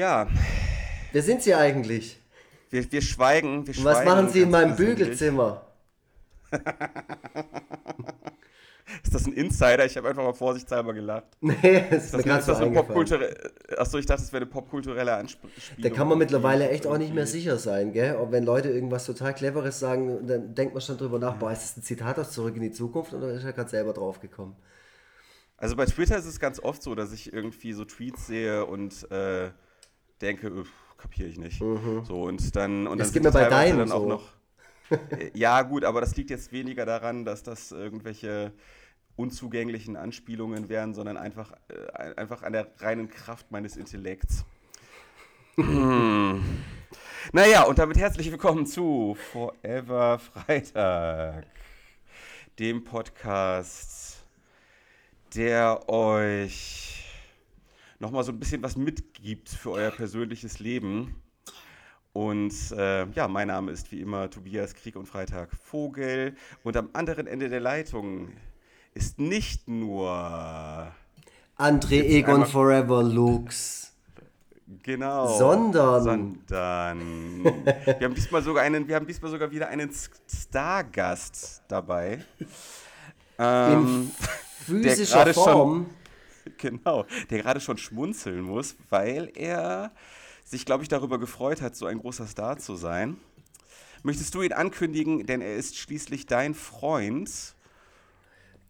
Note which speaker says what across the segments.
Speaker 1: Ja.
Speaker 2: Wer sind Sie eigentlich?
Speaker 1: Wir, wir schweigen. Wir
Speaker 2: Und was
Speaker 1: schweigen
Speaker 2: machen Sie in meinem. Bügelzimmer?
Speaker 1: Ist das ein Insider? Ich habe einfach mal vorsichtshalber gelacht.
Speaker 2: Nee, das ist mir
Speaker 1: das,
Speaker 2: gerade
Speaker 1: ist
Speaker 2: so
Speaker 1: das eine
Speaker 2: eingefallen.
Speaker 1: popkulturelle. Achso, ich dachte, es wäre eine popkulturelle Anspielung.
Speaker 2: Da kann man mittlerweile echt auch nicht mehr sicher sein, gell? Und wenn Leute irgendwas total Cleveres sagen, dann denkt man schon drüber nach, boah, ist das ein Zitat aus Zurück in die Zukunft oder ist er gerade selber draufgekommen?
Speaker 1: Also bei Twitter ist es ganz oft so, dass ich irgendwie so Tweets sehe und äh, denke, kapiere ich nicht. So und dann und
Speaker 2: Das
Speaker 1: dann
Speaker 2: geht mir bei deinem
Speaker 1: dann auch
Speaker 2: so.
Speaker 1: noch. Äh, ja gut, aber das liegt jetzt weniger daran, dass das irgendwelche unzugänglichen Anspielungen wären, sondern einfach, äh, einfach an der reinen Kraft meines Intellekts. naja, und damit herzlich willkommen zu Forever Freitag, dem Podcast, der euch nochmal so ein bisschen was mitgibt für euer persönliches Leben. Und äh, ja, mein Name ist wie immer Tobias Krieg und Freitag Vogel. Und am anderen Ende der Leitung ist nicht nur
Speaker 2: André Egon Forever Lux.
Speaker 1: genau,
Speaker 2: Sondern-
Speaker 1: sondern wir haben diesmal sogar einen, wir haben diesmal sogar wieder einen Stargast dabei. Ähm,
Speaker 2: In physischer
Speaker 1: gerade schon-
Speaker 2: Form.
Speaker 1: Genau, der gerade schon schmunzeln muss, weil er sich, glaube ich, darüber gefreut hat, so ein großer Star zu sein. Möchtest du ihn ankündigen, denn er ist schließlich dein Freund.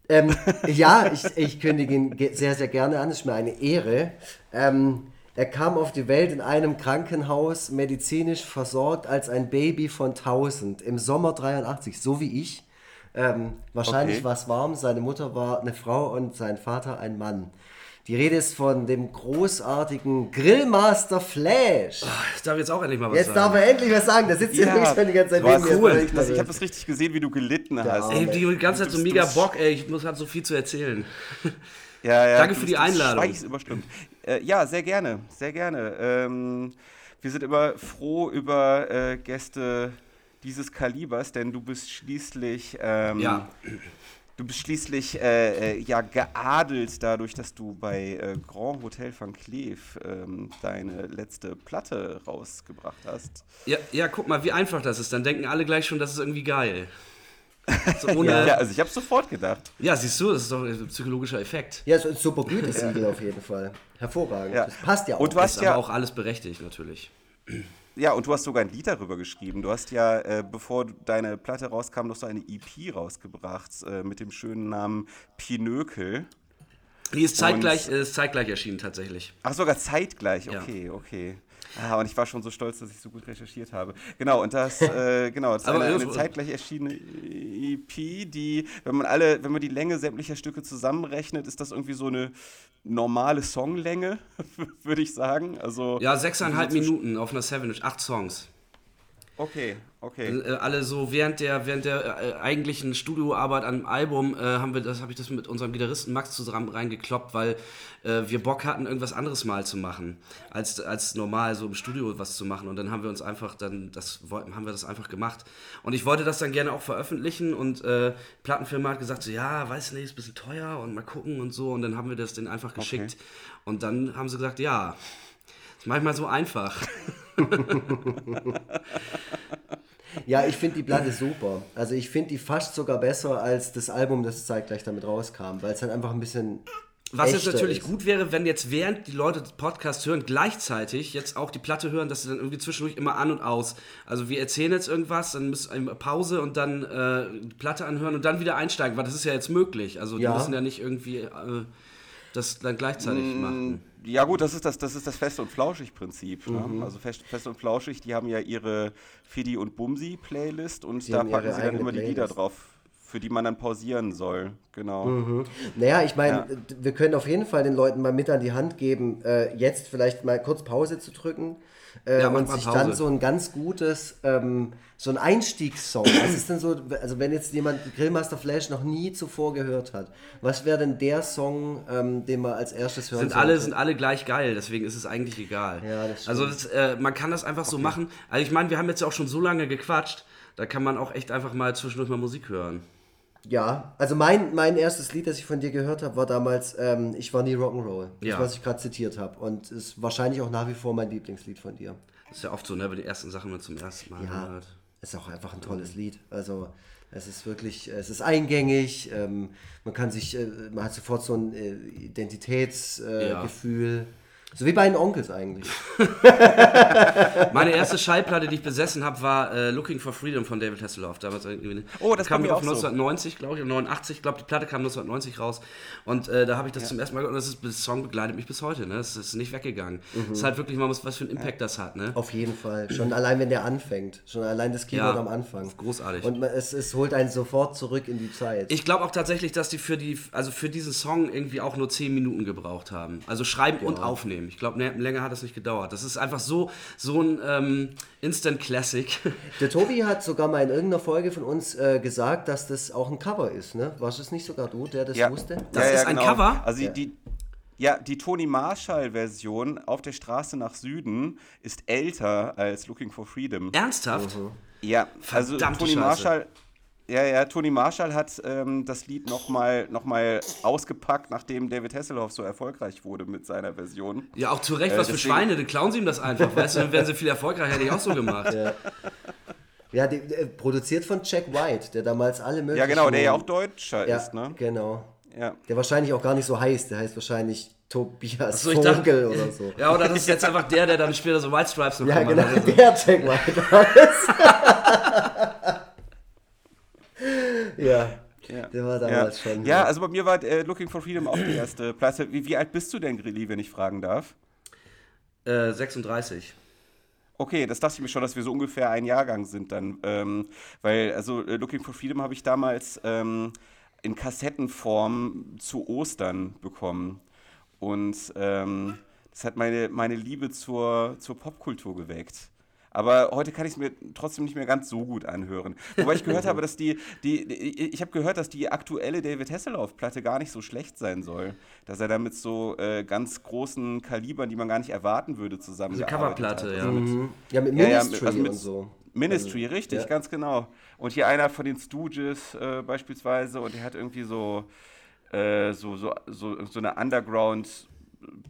Speaker 2: Ähm, ja, ich, ich kündige ihn sehr, sehr gerne an. Es ist mir eine Ehre. Ähm, er kam auf die Welt in einem Krankenhaus, medizinisch versorgt als ein Baby von 1000 im Sommer 83, so wie ich. Ähm, wahrscheinlich
Speaker 1: Okay.
Speaker 2: war es warm. Seine Mutter war eine Frau und sein Vater ein Mann. Die Rede ist von dem großartigen Grillmaster Flash.
Speaker 3: Ich darf jetzt auch endlich mal was
Speaker 2: Jetzt
Speaker 3: sagen.
Speaker 2: darf er endlich was sagen. Der sitzt hier links schon die ganze Zeit
Speaker 1: war
Speaker 2: neben mir.
Speaker 1: cool.
Speaker 2: Das,
Speaker 1: ich
Speaker 2: nervös.
Speaker 1: habe das richtig gesehen, wie du gelitten hast.
Speaker 2: Arme.
Speaker 3: Ey, die ganze Zeit so mega Bock, ey. Ich muss halt so viel zu erzählen.
Speaker 1: Ja, ja,
Speaker 3: Danke für die Einladung.
Speaker 1: Schweigens überstimmt. Äh, ja, sehr gerne, sehr gerne. Ähm, wir sind immer froh über äh, Gäste dieses Kalibers, denn du bist schließlich, ähm,
Speaker 3: Ja.
Speaker 1: du bist schließlich äh, äh, ja geadelt dadurch, dass du bei äh, Grand Hotel van Cleef ähm, deine letzte Platte rausgebracht hast.
Speaker 3: ja. Ja, guck mal, wie einfach das ist. Dann denken alle gleich schon, das ist irgendwie geil. So ohne,
Speaker 1: Ja,
Speaker 3: ja.
Speaker 1: also ich habe sofort gedacht.
Speaker 3: siehst du, das ist doch ein psychologischer Effekt.
Speaker 2: Ja, so ein super Gütesiegel auf jeden Fall. Hervorragend.
Speaker 1: Ja.
Speaker 2: Das passt ja auch.
Speaker 1: Und du
Speaker 3: Das
Speaker 1: hast
Speaker 3: ist
Speaker 1: ja
Speaker 3: aber auch alles berechtigt, natürlich.
Speaker 1: Ja, und du hast sogar ein Lied darüber geschrieben. Du hast ja, äh, bevor deine Platte rauskam, noch so eine EP rausgebracht äh, mit dem schönen Namen Pinökel.
Speaker 3: Die ist zeitgleich, äh, ist zeitgleich erschienen, tatsächlich.
Speaker 1: Ach, sogar zeitgleich.
Speaker 3: Ja.
Speaker 1: Okay, okay. Ah, und ich war schon so stolz, dass ich so gut recherchiert habe. Genau, und das, äh, genau, das ist eine, eine zeitgleich erschienene EP, die, wenn man alle, wenn man die Länge sämtlicher Stücke zusammenrechnet, ist das irgendwie so eine normale Songlänge, würde ich sagen. Also
Speaker 3: Ja, sechseinhalb Minuten auf einer Seven, acht Songs.
Speaker 1: Okay, okay.
Speaker 3: Äh, alle so während der während der äh, eigentlichen Studioarbeit an dem Album äh, haben wir das habe ich das mit unserem Gitarristen Max zusammen reingekloppt, weil äh, wir Bock hatten irgendwas anderes mal zu machen als als normal so im Studio was zu machen. Und dann haben wir uns einfach dann das wollten haben wir das einfach gemacht. Und ich wollte das dann gerne auch veröffentlichen und äh, Plattenfirma hat gesagt so ja weiß nicht ist ein bisschen teuer und mal gucken und so. Und dann haben wir das denen einfach geschickt. Und dann haben sie gesagt ja ist manchmal so einfach
Speaker 2: Ja, ich finde die Platte super. Also ich finde die fast sogar besser als das Album, das zeitgleich damit rauskam, weil es halt einfach ein bisschen.
Speaker 3: Was jetzt natürlich
Speaker 2: ist.
Speaker 3: gut wäre, wenn jetzt während die Leute Podcast hören, gleichzeitig jetzt auch die Platte hören, dass sie dann irgendwie zwischendurch immer an und aus. Also wir erzählen jetzt irgendwas, dann müssen eine Pause und dann äh, die Platte anhören und dann wieder einsteigen, weil das ist ja jetzt möglich. Also die
Speaker 2: Ja.
Speaker 3: müssen ja nicht irgendwie äh, das dann gleichzeitig
Speaker 1: Mm.
Speaker 3: machen.
Speaker 1: Ja gut, das ist das, das ist das Fest- und Flauschig-Prinzip.
Speaker 2: Mhm.
Speaker 1: Ne? Also Fest, Fest und Flauschig, die haben ja ihre Fidi- und Bumsi-Playlist und
Speaker 2: Die
Speaker 1: da packen sie dann immer die Lieder
Speaker 2: Playlist.
Speaker 1: drauf, für die man dann pausieren soll. Genau.
Speaker 2: Naja, ich meine,
Speaker 1: Ja.
Speaker 2: wir können auf jeden Fall den Leuten mal mit an die Hand geben, äh, jetzt vielleicht mal kurz Pause zu drücken. Äh,
Speaker 3: Ja,
Speaker 2: und sich
Speaker 3: Pause.
Speaker 2: dann so ein ganz gutes, ähm, so ein Einstiegssong. Was ist denn so, also wenn jetzt jemand Grillmaster Flash noch nie zuvor gehört hat, was wäre denn der Song, ähm, den man als erstes hören
Speaker 3: Sind alle, sind alle gleich geil, deswegen ist es eigentlich egal.
Speaker 2: Ja, das stimmt.
Speaker 3: also das, äh, man kann das einfach so machen. Also ich meine, wir haben jetzt ja auch schon so lange gequatscht, da kann man auch echt einfach mal zwischendurch mal Musik hören.
Speaker 2: Ja, also mein, mein erstes Lied, das ich von dir gehört habe, war damals ähm, Ich war nie Rock'n'Roll. Das,
Speaker 3: Ja.
Speaker 2: was ich gerade zitiert habe. Und ist wahrscheinlich auch nach wie vor mein Lieblingslied von dir.
Speaker 3: Das ist ja oft so, ne, wenn die ersten Sachen man zum ersten Mal
Speaker 2: Ja,
Speaker 3: hört.
Speaker 2: ist auch einfach ein tolles Lied. Also es ist wirklich, es ist eingängig, ähm, man kann sich, äh, man hat sofort so ein äh, Identitätsgefühl. Äh,
Speaker 3: Ja.
Speaker 2: So wie bei den Onkels eigentlich.
Speaker 3: Meine erste Schallplatte, die ich besessen habe, war äh, Looking for Freedom von David Hasselhoff. Damals irgendwie.
Speaker 1: Oh, das
Speaker 3: kam
Speaker 1: mir
Speaker 3: auf
Speaker 1: auch so.
Speaker 3: 1990, glaube ich, 89. Ich glaube, die Platte kam 1990 raus. Und äh, da habe ich das zum ersten Mal gehört. Und das ist, der Song begleitet mich bis heute. Ne? Es ist nicht weggegangen. Es ist halt wirklich mal was, was für einen Impact das hat. Ne?
Speaker 2: Auf jeden Fall. Schon allein, wenn der anfängt. Schon allein das Keyboard
Speaker 3: Ja,
Speaker 2: am Anfang.
Speaker 3: großartig.
Speaker 2: Und man, es, es holt einen sofort zurück in die Zeit.
Speaker 3: Ich glaube auch tatsächlich, dass die für die, also für diesen Song irgendwie auch nur 10 Minuten gebraucht haben. Also schreiben und aufnehmen. Ich glaube, länger hat das nicht gedauert. Das ist einfach so, so ein ähm, Instant Classic.
Speaker 2: Der Tobi hat sogar mal in irgendeiner Folge von uns äh, gesagt, dass das auch ein Cover ist, ne? Warst es nicht sogar du, der das
Speaker 1: Ja.
Speaker 2: wusste?
Speaker 3: Das
Speaker 1: ja,
Speaker 3: ist
Speaker 1: ja,
Speaker 3: ein
Speaker 1: genau.
Speaker 3: Cover?
Speaker 1: Also
Speaker 2: Ja.
Speaker 1: die, ja, die Tony Marshall-Version auf der Straße nach Süden ist älter als Looking for Freedom.
Speaker 3: Ernsthaft?
Speaker 1: Ja, also
Speaker 3: Verdammte
Speaker 1: Tony
Speaker 3: Scheiße.
Speaker 1: Marshall. Ja, ja, Tony Marshall hat ähm, das Lied nochmal noch mal ausgepackt, nachdem David Hasselhoff so erfolgreich wurde mit seiner Version.
Speaker 3: Ja, auch zu Recht,
Speaker 1: Äh,
Speaker 3: was für Schweine, dann klauen sie ihm das einfach, weißt du, dann wären sie viel erfolgreicher, hätte ich auch so gemacht.
Speaker 2: Ja, die, äh, produziert von Jack White, der damals alle möglichen...
Speaker 1: Ja, genau, der ja auch Deutscher
Speaker 2: Ja,
Speaker 1: ist, ne?
Speaker 2: genau.
Speaker 1: Ja.
Speaker 2: Der wahrscheinlich auch gar nicht so heißt, der heißt wahrscheinlich Tobias
Speaker 3: so, ich dachte-
Speaker 2: Vogel oder so.
Speaker 3: Ja, oder das ist jetzt einfach der, der dann später so White Stripes noch
Speaker 2: Ja, genau,
Speaker 3: hat.
Speaker 2: der Jack White war es. Ja,
Speaker 1: Ja.
Speaker 2: der war
Speaker 1: Ja.
Speaker 2: damals schon.
Speaker 1: ja, also bei mir war äh, Looking for Freedom auch die erste Platte. Wie, wie alt bist du denn, Grilli, wenn ich fragen darf?
Speaker 3: Äh, 36.
Speaker 1: Okay, das dachte ich mir schon, dass wir so ungefähr ein Jahrgang sind dann. Ähm, weil, also äh, Looking for Freedom habe ich damals ähm, in Kassettenform zu Ostern bekommen. Und ähm, das hat meine, meine Liebe zur, zur Popkultur geweckt. Aber heute kann ich es mir trotzdem nicht mehr ganz so gut anhören. Wobei ich gehört habe, dass die, die, die ich habe gehört, dass die aktuelle David Hasselhoff-Platte gar nicht so schlecht sein soll. Dass er da mit so äh, ganz großen Kalibern, die man gar nicht erwarten würde, zusammen
Speaker 3: Also Coverplatte, ja.
Speaker 2: Mhm. ja, mit
Speaker 1: Ja, ja,
Speaker 2: Ministry
Speaker 1: also mit
Speaker 2: und so.
Speaker 1: Ministry, richtig,
Speaker 2: ja.
Speaker 1: ganz genau. Und hier einer von den Stooges äh, beispielsweise und der hat irgendwie so, äh, so, so, so, so eine Underground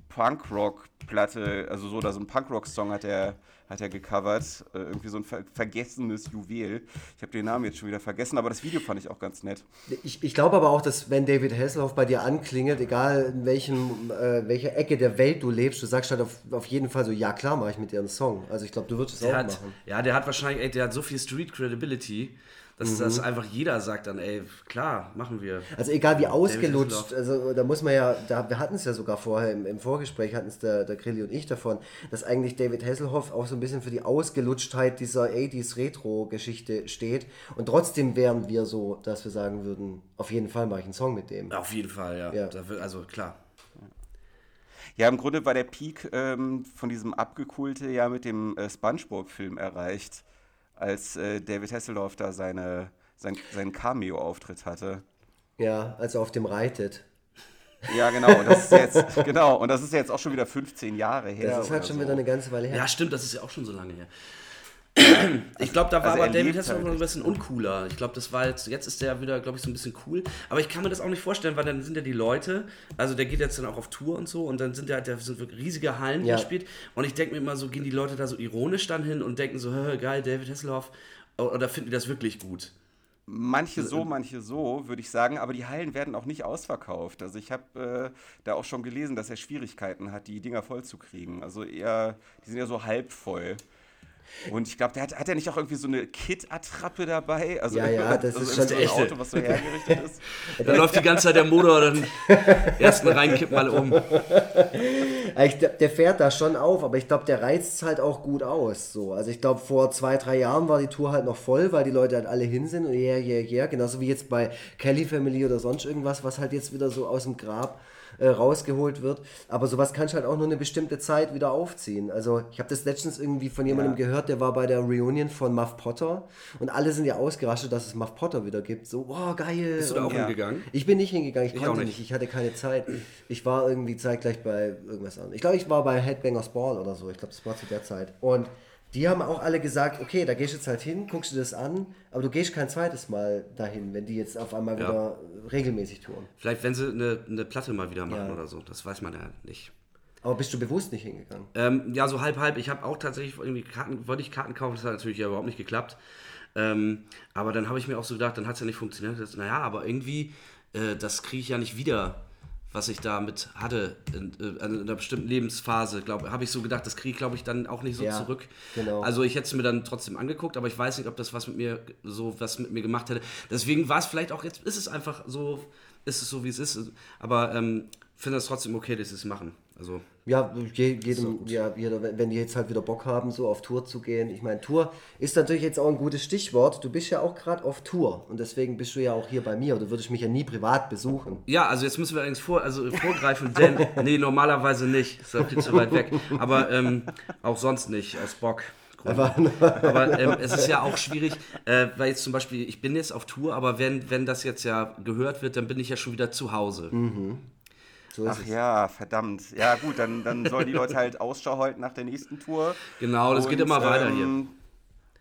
Speaker 1: Punkrock-Platte, also so oder so ein Punkrock-Song hat er, hat er gecovert. Äh, irgendwie so ein ver vergessenes Juwel. Ich habe den Namen jetzt schon wieder vergessen, aber das Video fand ich auch ganz nett.
Speaker 2: Ich, ich glaube aber auch, dass wenn David Hasselhoff bei dir anklingelt, egal in welchem, äh, welcher Ecke der Welt du lebst, du sagst halt auf, auf jeden Fall so, ja klar, mache ich mit dir einen Song. Also ich glaube, du würdest es auch
Speaker 3: hat,
Speaker 2: machen.
Speaker 3: ja, der hat wahrscheinlich, ey, der hat so viel Street Credibility, dass das
Speaker 2: Mhm.
Speaker 3: einfach jeder sagt dann, ey, klar, machen wir.
Speaker 2: Also egal wie ausgelutscht, also da muss man ja, da, wir hatten es ja sogar vorher im, im Vorgespräch, hatten es der, der Grilli und ich davon, dass eigentlich David Hasselhoff auch so ein bisschen für die Ausgelutschtheit dieser 80s Retro-Geschichte steht und trotzdem wären wir so, dass wir sagen würden, auf jeden Fall mache ich einen Song mit dem.
Speaker 3: Auf jeden Fall, ja.
Speaker 2: Ja.
Speaker 3: Also klar.
Speaker 1: Ja, im Grunde war der Peak ähm, von diesem Abgekulte ja mit dem äh, Spongebob-Film erreicht, als äh, David Hasselhoff da seine, sein, seinen Cameo-Auftritt hatte.
Speaker 2: Ja, also auf dem reitet.
Speaker 1: Ja, genau. Und das ist jetzt, genau. Und das ist jetzt auch schon wieder 15 Jahre her.
Speaker 2: Das ist halt schon
Speaker 1: so.
Speaker 2: wieder eine ganze Weile her.
Speaker 3: Ja, stimmt, das ist ja auch schon so lange her. Ich glaube, da war
Speaker 1: Also
Speaker 3: aber
Speaker 1: er
Speaker 3: David Hasselhoff
Speaker 1: halt
Speaker 3: noch ein bisschen uncooler. Ich glaube, das war jetzt, jetzt ist der wieder, glaube ich, so ein bisschen cool. Aber ich kann mir das auch nicht vorstellen, weil dann sind ja die Leute, also der geht jetzt dann auch auf Tour und so und dann sind ja, da sind wirklich riesige Hallen, die
Speaker 2: Ja.
Speaker 3: er spielt. Und ich denke mir immer so, gehen die Leute da so ironisch dann hin und denken so, "Hä, geil, David Hasselhoff. Oder finden die das wirklich gut?
Speaker 1: Manche so, manche so, würde ich sagen, aber die Hallen werden auch nicht ausverkauft. Also ich habe äh, da auch schon gelesen, dass er Schwierigkeiten hat, die Dinger voll zu kriegen. Also eher, die sind ja so halb voll. Und ich glaube, der hat, hat er nicht auch irgendwie so eine Kit-Attrappe dabei? Also,
Speaker 2: Ja, ja, das
Speaker 1: also
Speaker 2: ist schon
Speaker 1: so ein. Auto, was so hergerichtet ist.
Speaker 3: Da läuft die ganze Zeit der Motor dann ersten reinkippen alle um.
Speaker 2: Ja, Ich, der fährt da schon auf, aber ich glaube, der reizt es halt auch gut aus. So. Also ich glaube, vor zwei, drei Jahren war die Tour halt noch voll, weil die Leute halt alle hin sind und yeah, yeah, yeah. Genauso wie jetzt bei Kelly Family oder sonst irgendwas, was halt jetzt wieder so aus dem Grab äh, rausgeholt wird. Aber sowas kannst du halt auch nur eine bestimmte Zeit wieder aufziehen. Also ich habe das letztens irgendwie von jemandem
Speaker 1: Ja.
Speaker 2: gehört, der war bei der Reunion von Muff Potter und alle sind ja ausgerastet, dass es Muff Potter wieder gibt. So, wow, geil.
Speaker 3: Bist du da auch
Speaker 1: Ja.
Speaker 3: hingegangen?
Speaker 2: ich bin nicht hingegangen, ich,
Speaker 3: Ich
Speaker 2: konnte nicht.
Speaker 3: nicht.
Speaker 2: ich hatte keine Zeit. Ich war irgendwie zeitgleich bei irgendwas anderem. Ich glaube, ich war bei Headbangers Ball oder so. Ich glaube, das war zu der Zeit. Und die haben auch alle gesagt, okay, da gehst du jetzt halt hin, guckst du das an, aber du gehst kein zweites Mal dahin, wenn die jetzt auf einmal
Speaker 3: Ja.
Speaker 2: wieder regelmäßig touren.
Speaker 3: Vielleicht, wenn sie eine, eine Platte mal wieder machen
Speaker 2: Ja.
Speaker 3: oder so. Das weiß man ja nicht.
Speaker 2: Aber bist du bewusst nicht hingegangen?
Speaker 3: Ähm, ja, so halb, halb. Ich habe auch tatsächlich irgendwie Karten, wollte ich Karten kaufen, das hat natürlich ja überhaupt nicht geklappt. Ähm, aber dann habe ich mir auch so gedacht, dann hat es ja nicht funktioniert. Naja, aber irgendwie, äh, das kriege ich ja nicht wieder, was ich damit hatte in, äh, in einer bestimmten Lebensphase. Glaube habe ich so gedacht, das kriege ich, glaube ich, dann auch nicht so
Speaker 2: Ja,
Speaker 3: zurück.
Speaker 2: genau.
Speaker 3: Also ich hätte es mir dann trotzdem angeguckt, aber ich weiß nicht, ob das was mit mir so was mit mir gemacht hätte. Deswegen war es vielleicht auch jetzt, ist es einfach so, ist es so, wie es ist. Aber ähm, finde es trotzdem okay, dass sie es machen. Also
Speaker 2: Ja, je, jedem, ja, jeder, wenn die jetzt halt wieder Bock haben, so auf Tour zu gehen. Ich meine, Tour ist natürlich jetzt auch ein gutes Stichwort. Du bist ja auch gerade auf Tour und deswegen bist du ja auch hier bei mir. Du würdest mich ja nie privat besuchen.
Speaker 3: Ja, also jetzt müssen wir allerdings vor, also vorgreifen, denn, nee, normalerweise nicht, ist ja viel zu weit weg, aber ähm, auch sonst nicht, aus Bock.
Speaker 2: Aber,
Speaker 3: Aber ähm, es ist ja auch schwierig, äh, weil jetzt zum Beispiel, ich bin jetzt auf Tour, aber wenn, wenn das jetzt ja gehört wird, dann bin ich ja schon wieder zu Hause.
Speaker 2: So
Speaker 1: Ach
Speaker 2: es.
Speaker 1: ja, verdammt. Ja gut, dann, dann sollen die Leute halt Ausschau halten nach der nächsten Tour.
Speaker 3: Genau, das geht
Speaker 1: Und,
Speaker 3: immer weiter hier.
Speaker 1: ähm,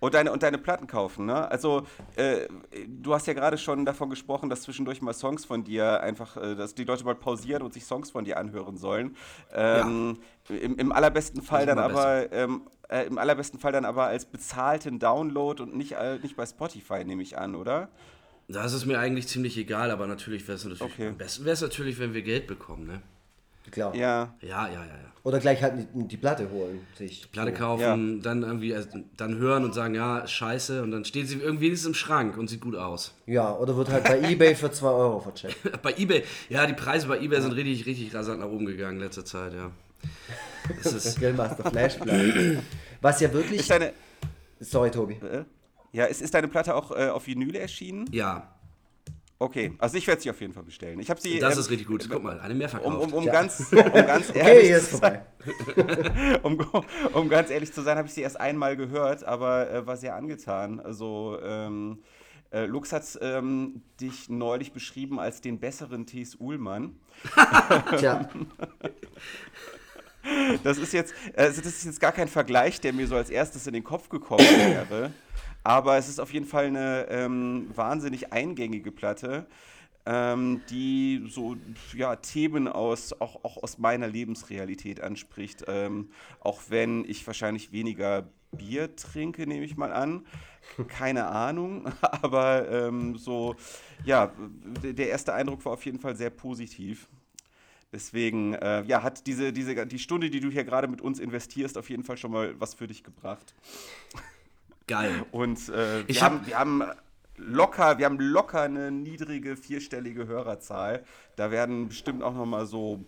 Speaker 1: Und deine, und deine Platten kaufen, ne? Also, äh, du hast ja gerade schon davon gesprochen, dass zwischendurch mal Songs von dir einfach, äh, dass die Leute mal pausieren und sich Songs von dir anhören sollen. Ähm, im, Im allerbesten Fall dann aber, ähm, äh, im allerbesten Fall dann aber als bezahlten Download und nicht, äh, nicht bei Spotify, nehme ich an, oder?
Speaker 3: Das ist mir eigentlich ziemlich egal, aber natürlich wäre es natürlich,
Speaker 1: Okay.
Speaker 3: am besten wäre es natürlich, wenn wir Geld bekommen, ne?
Speaker 2: Klar.
Speaker 1: Ja.
Speaker 3: Ja, ja, ja, ja.
Speaker 2: Oder gleich halt die, die Platte holen. Sich.
Speaker 3: Platte
Speaker 2: so.
Speaker 3: kaufen, dann irgendwie, äh, dann hören und sagen, ja, scheiße, und dann steht sie irgendwie wenigstens im Schrank und sieht gut aus.
Speaker 2: Ja, oder wird halt bei Ebay für 2 Euro vercheckt.
Speaker 3: Bei eBay, ja, die Preise bei eBay sind richtig, richtig rasant nach oben gegangen in letzter Zeit, ja. Das ist,
Speaker 2: Skillmaster Flashblatt. Was ja wirklich.
Speaker 1: Ist deine,
Speaker 2: Sorry, Tobi.
Speaker 1: äh, ja, ist, ist deine Platte auch äh, auf Vinyl erschienen?
Speaker 3: ja,
Speaker 1: Okay, also ich werde sie auf jeden Fall bestellen. Ich habe sie.
Speaker 3: das
Speaker 1: ähm,
Speaker 3: ist richtig gut. Guck mal, eine mehr
Speaker 1: Um,
Speaker 3: verkauft.
Speaker 1: um, um,
Speaker 2: Ja.
Speaker 1: ganz, um ganz
Speaker 2: Okay,
Speaker 1: ehrlich
Speaker 2: hier ist
Speaker 1: zu sein, um, um ganz ehrlich zu sein, habe ich sie erst einmal gehört, aber äh, war sehr angetan. Also ähm, äh, Lux hat ähm, dich neulich beschrieben als den besseren T.S. Uhlmann.
Speaker 2: Tja,
Speaker 1: Das ist jetzt, also das ist jetzt gar kein Vergleich, der mir so als erstes in den Kopf gekommen wäre. Aber es ist auf jeden Fall eine ähm, wahnsinnig eingängige Platte, ähm, die so ja, Themen aus, auch, auch aus meiner Lebensrealität anspricht. Ähm, auch wenn ich wahrscheinlich weniger Bier trinke, nehme ich mal an. Keine Ahnung, aber ähm, so, ja, der erste Eindruck war auf jeden Fall sehr positiv. Deswegen, äh, ja, hat diese, diese, die Stunde, die du hier gerade mit uns investierst, auf jeden Fall schon mal was für dich gebracht.
Speaker 3: Geil.
Speaker 1: Und äh, wir,
Speaker 3: hab-
Speaker 1: haben, wir haben locker, wir haben locker eine niedrige vierstellige Hörerzahl. Da werden bestimmt auch noch mal so,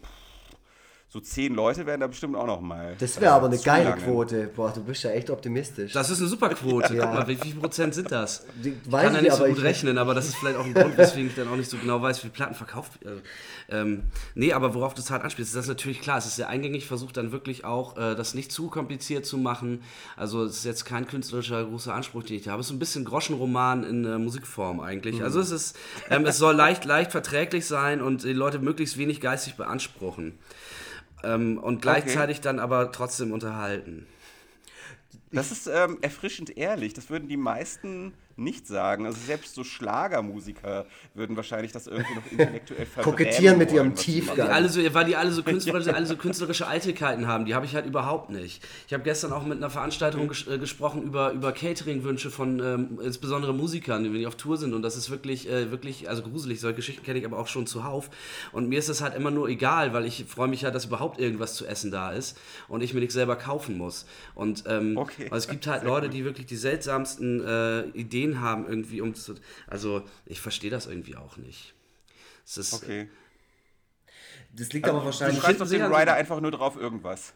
Speaker 1: so zehn Leute werden da bestimmt auch noch mal.
Speaker 2: das wäre
Speaker 1: äh,
Speaker 2: aber eine geile. Quote. Boah, du bist ja echt optimistisch.
Speaker 3: Das ist eine super Quote.
Speaker 2: Ja.
Speaker 3: Guck mal, wie viel Prozent sind das?
Speaker 2: Die-
Speaker 3: Ich
Speaker 2: weiß
Speaker 3: kann ja
Speaker 2: ich,
Speaker 3: nicht so gut
Speaker 2: ich-
Speaker 3: rechnen, aber das ist vielleicht auch ein Grund, weswegen ich dann auch nicht so genau weiß, wie viele Platten verkauft werden. Ähm, nee, aber worauf du hart anspielst, das ist natürlich klar. Es ist sehr eingängig, versucht dann wirklich auch, äh, das nicht zu kompliziert zu machen. Also es ist jetzt kein künstlerischer großer Anspruch, den ich habe. Es ist ein bisschen Groschenroman in äh, Musikform eigentlich. Also es ist, ähm, es soll leicht, leicht verträglich sein und die Leute möglichst wenig geistig beanspruchen. Ähm, und gleichzeitig dann aber trotzdem unterhalten.
Speaker 1: Das ist ähm, erfrischend ehrlich. Das würden die meisten nicht sagen. Also selbst so Schlagermusiker würden wahrscheinlich das irgendwie noch intellektuell
Speaker 2: Kokettieren mit ihrem. Tiefgang.
Speaker 3: Die alle so, weil die alle so künstlerische, alle so künstlerische Eitelkeiten haben, die habe ich halt überhaupt nicht. Ich habe gestern auch mit einer Veranstaltung ges äh, gesprochen über, über Catering-Wünsche von ähm, insbesondere Musikern, die wenn die auf Tour sind und das ist wirklich, äh, wirklich, also gruselig, solche Geschichten kenne ich aber auch schon zuhauf und mir ist das halt immer nur egal, weil ich freue mich ja, dass überhaupt irgendwas zu essen da ist und ich mir nichts selber kaufen muss. Und ähm,
Speaker 1: Okay.
Speaker 3: also es gibt halt Leute, die wirklich die seltsamsten äh, Ideen haben irgendwie, um zu, also ich verstehe das irgendwie auch nicht. Es ist,
Speaker 1: Okay.
Speaker 2: Das liegt aber
Speaker 1: Du
Speaker 2: wahrscheinlich.
Speaker 1: schreibst auf den Rider einfach nur drauf irgendwas.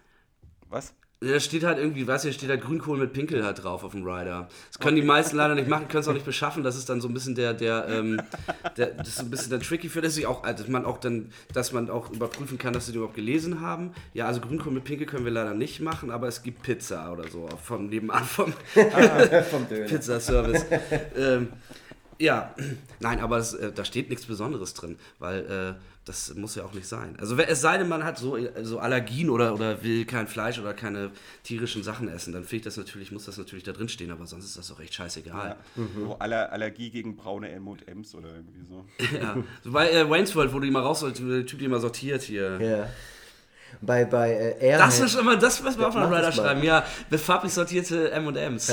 Speaker 1: Was?
Speaker 3: Da steht halt irgendwie, weißt du, da steht halt Grünkohl mit Pinkel halt drauf auf dem Rider. Das können die meisten leider nicht machen, können es auch nicht beschaffen. Das ist dann so ein bisschen der, der, ähm, der das ist ein bisschen der tricky für, dass ich auch, also dass man auch dann, dass man auch überprüfen kann, dass sie die überhaupt gelesen haben. Ja, also Grünkohl mit Pinkel können wir leider nicht machen, aber es gibt Pizza oder so vom nebenan vom
Speaker 2: vom Döner.
Speaker 3: Pizzaservice. ähm, ja, nein, aber es, äh, da steht nichts Besonderes drin, weil das muss ja auch nicht sein. Also es sei denn, man hat so, so Allergien oder, oder will kein Fleisch oder keine tierischen Sachen essen, dann finde ich das natürlich, muss das natürlich da drin stehen, aber sonst ist das doch echt scheißegal.
Speaker 1: Ja. Mhm. So Aller Allergie gegen braune M&M's oder irgendwie so.
Speaker 3: ja, so bei äh, Wayne's World, wo du immer raus, der Typ, der immer sortiert hier.
Speaker 2: Ja. Bei, bei äh, Airhead.
Speaker 3: Das ist immer das, was wir auf einem Rider schreiben. Ja, farblich sortierte M&M's.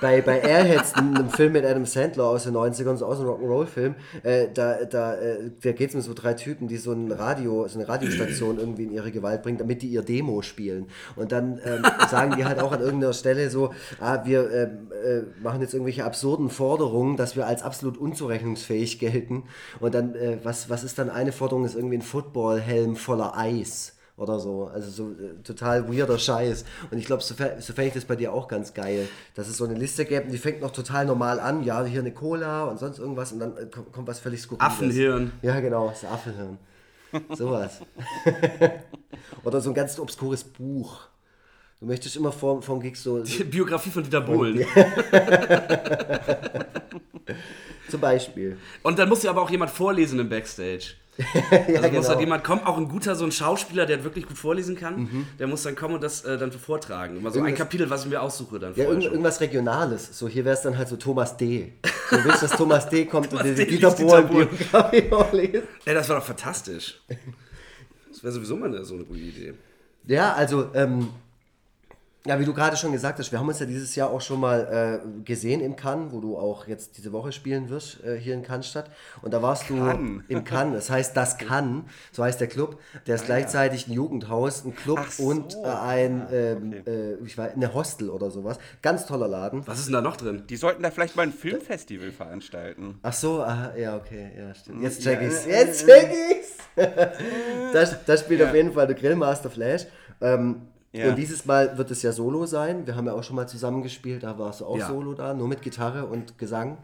Speaker 2: Bei, bei Airheads, einem Film mit Adam Sandler aus den 90ern, so aus einem Rock'n'Roll-Film, äh, da, da, äh, da geht es um so drei Typen, die so, ein Radio, so eine Radiostation irgendwie in ihre Gewalt bringen, damit die ihr Demo spielen. Und dann ähm, sagen die halt auch an irgendeiner Stelle so, ah, wir ähm, äh, machen jetzt irgendwelche absurden Forderungen, dass wir als absolut unzurechnungsfähig gelten. Und dann, äh, was, was ist dann eine Forderung, ist irgendwie ein Footballhelm voller Eis oder so. Also so äh, total weirder Scheiß. Und ich glaube, so, so fände ich das bei dir auch ganz geil, dass es so eine Liste gäbe, die fängt noch total normal an. Ja, hier eine Cola und sonst irgendwas und dann äh, kommt was völlig skurriles.
Speaker 3: Affenhirn.
Speaker 2: Ja, genau, das Affenhirn. Sowas. oder so ein ganz obskures Buch. Du möchtest immer vorm, vorm Gig so...
Speaker 3: Die Biografie von Dieter Bohlen.
Speaker 2: Zum Beispiel.
Speaker 3: Und dann muss ja aber auch jemand vorlesen im Backstage. ja, also muss halt jemand kommen, auch ein guter, so ein Schauspieler, der wirklich gut vorlesen kann, mhm. der muss dann kommen und das äh, dann vortragen. Immer so irgendwas, ein Kapitel, was ich mir aussuche dann.
Speaker 2: Ja, irgend, irgendwas Regionales. So, hier wäre es dann halt so Thomas D. So willst dass Thomas D. kommt und die Dieter Bohlen
Speaker 3: vorlesen. Ja, das war doch fantastisch. Das wäre sowieso mal eine, so eine gute Idee.
Speaker 2: Ja, also, ähm, ja, wie du gerade schon gesagt hast, wir haben uns ja dieses Jahr auch schon mal äh, gesehen im Cannes, wo du auch jetzt diese Woche spielen wirst, äh, hier in Cannstatt. Und da warst Cannes. du im Cannes, das heißt das Cannes, so heißt der Club. Der ist ah, gleichzeitig ein Jugendhaus, ein Club so. und äh, ein, ähm, okay. Äh, ich weiß, eine Hostel oder sowas. Ganz toller Laden.
Speaker 3: Was ist denn da noch drin?
Speaker 1: Die sollten da vielleicht mal ein Filmfestival veranstalten.
Speaker 2: Ach so, aha, ja, okay, ja, stimmt. Jetzt check ich's, jetzt check ich's! das, das spielt ja. auf jeden Fall der Grillmaster Flash. Ähm, ja. Und dieses Mal wird es ja Solo sein. Wir haben ja auch schon mal zusammengespielt, da warst du auch ja. Solo da, nur mit Gitarre und Gesang.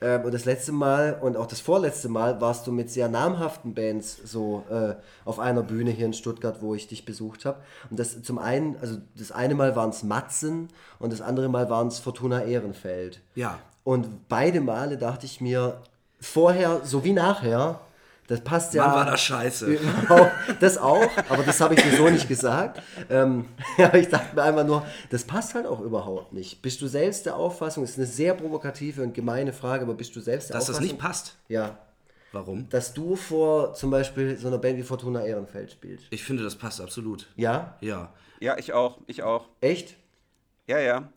Speaker 2: Ähm, und das letzte Mal und auch das vorletzte Mal warst du mit sehr namhaften Bands so äh, auf einer Bühne hier in Stuttgart, wo ich dich besucht habe. Und das zum einen, also das eine Mal waren es Matzen und das andere Mal waren es Fortuna Ehrenfeld.
Speaker 3: Ja.
Speaker 2: Und beide Male dachte ich mir, vorher sowie nachher, das passt ja.
Speaker 3: Mann, war das scheiße.
Speaker 2: Das auch, aber das habe ich dir so nicht gesagt. Ähm, aber ich dachte mir einfach nur, das passt halt auch überhaupt nicht. Bist du selbst der Auffassung, das ist eine sehr provokative und gemeine Frage, aber bist du selbst der
Speaker 3: Dass
Speaker 2: Auffassung?
Speaker 3: Dass das nicht passt?
Speaker 2: Ja.
Speaker 3: Warum?
Speaker 2: Dass du vor zum Beispiel so einer Band wie Fortuna Ehrenfeld spielst.
Speaker 3: Ich finde, das passt absolut.
Speaker 2: Ja?
Speaker 3: Ja.
Speaker 1: Ja, ich auch. Ich auch.
Speaker 2: Echt?
Speaker 1: Ja, ja.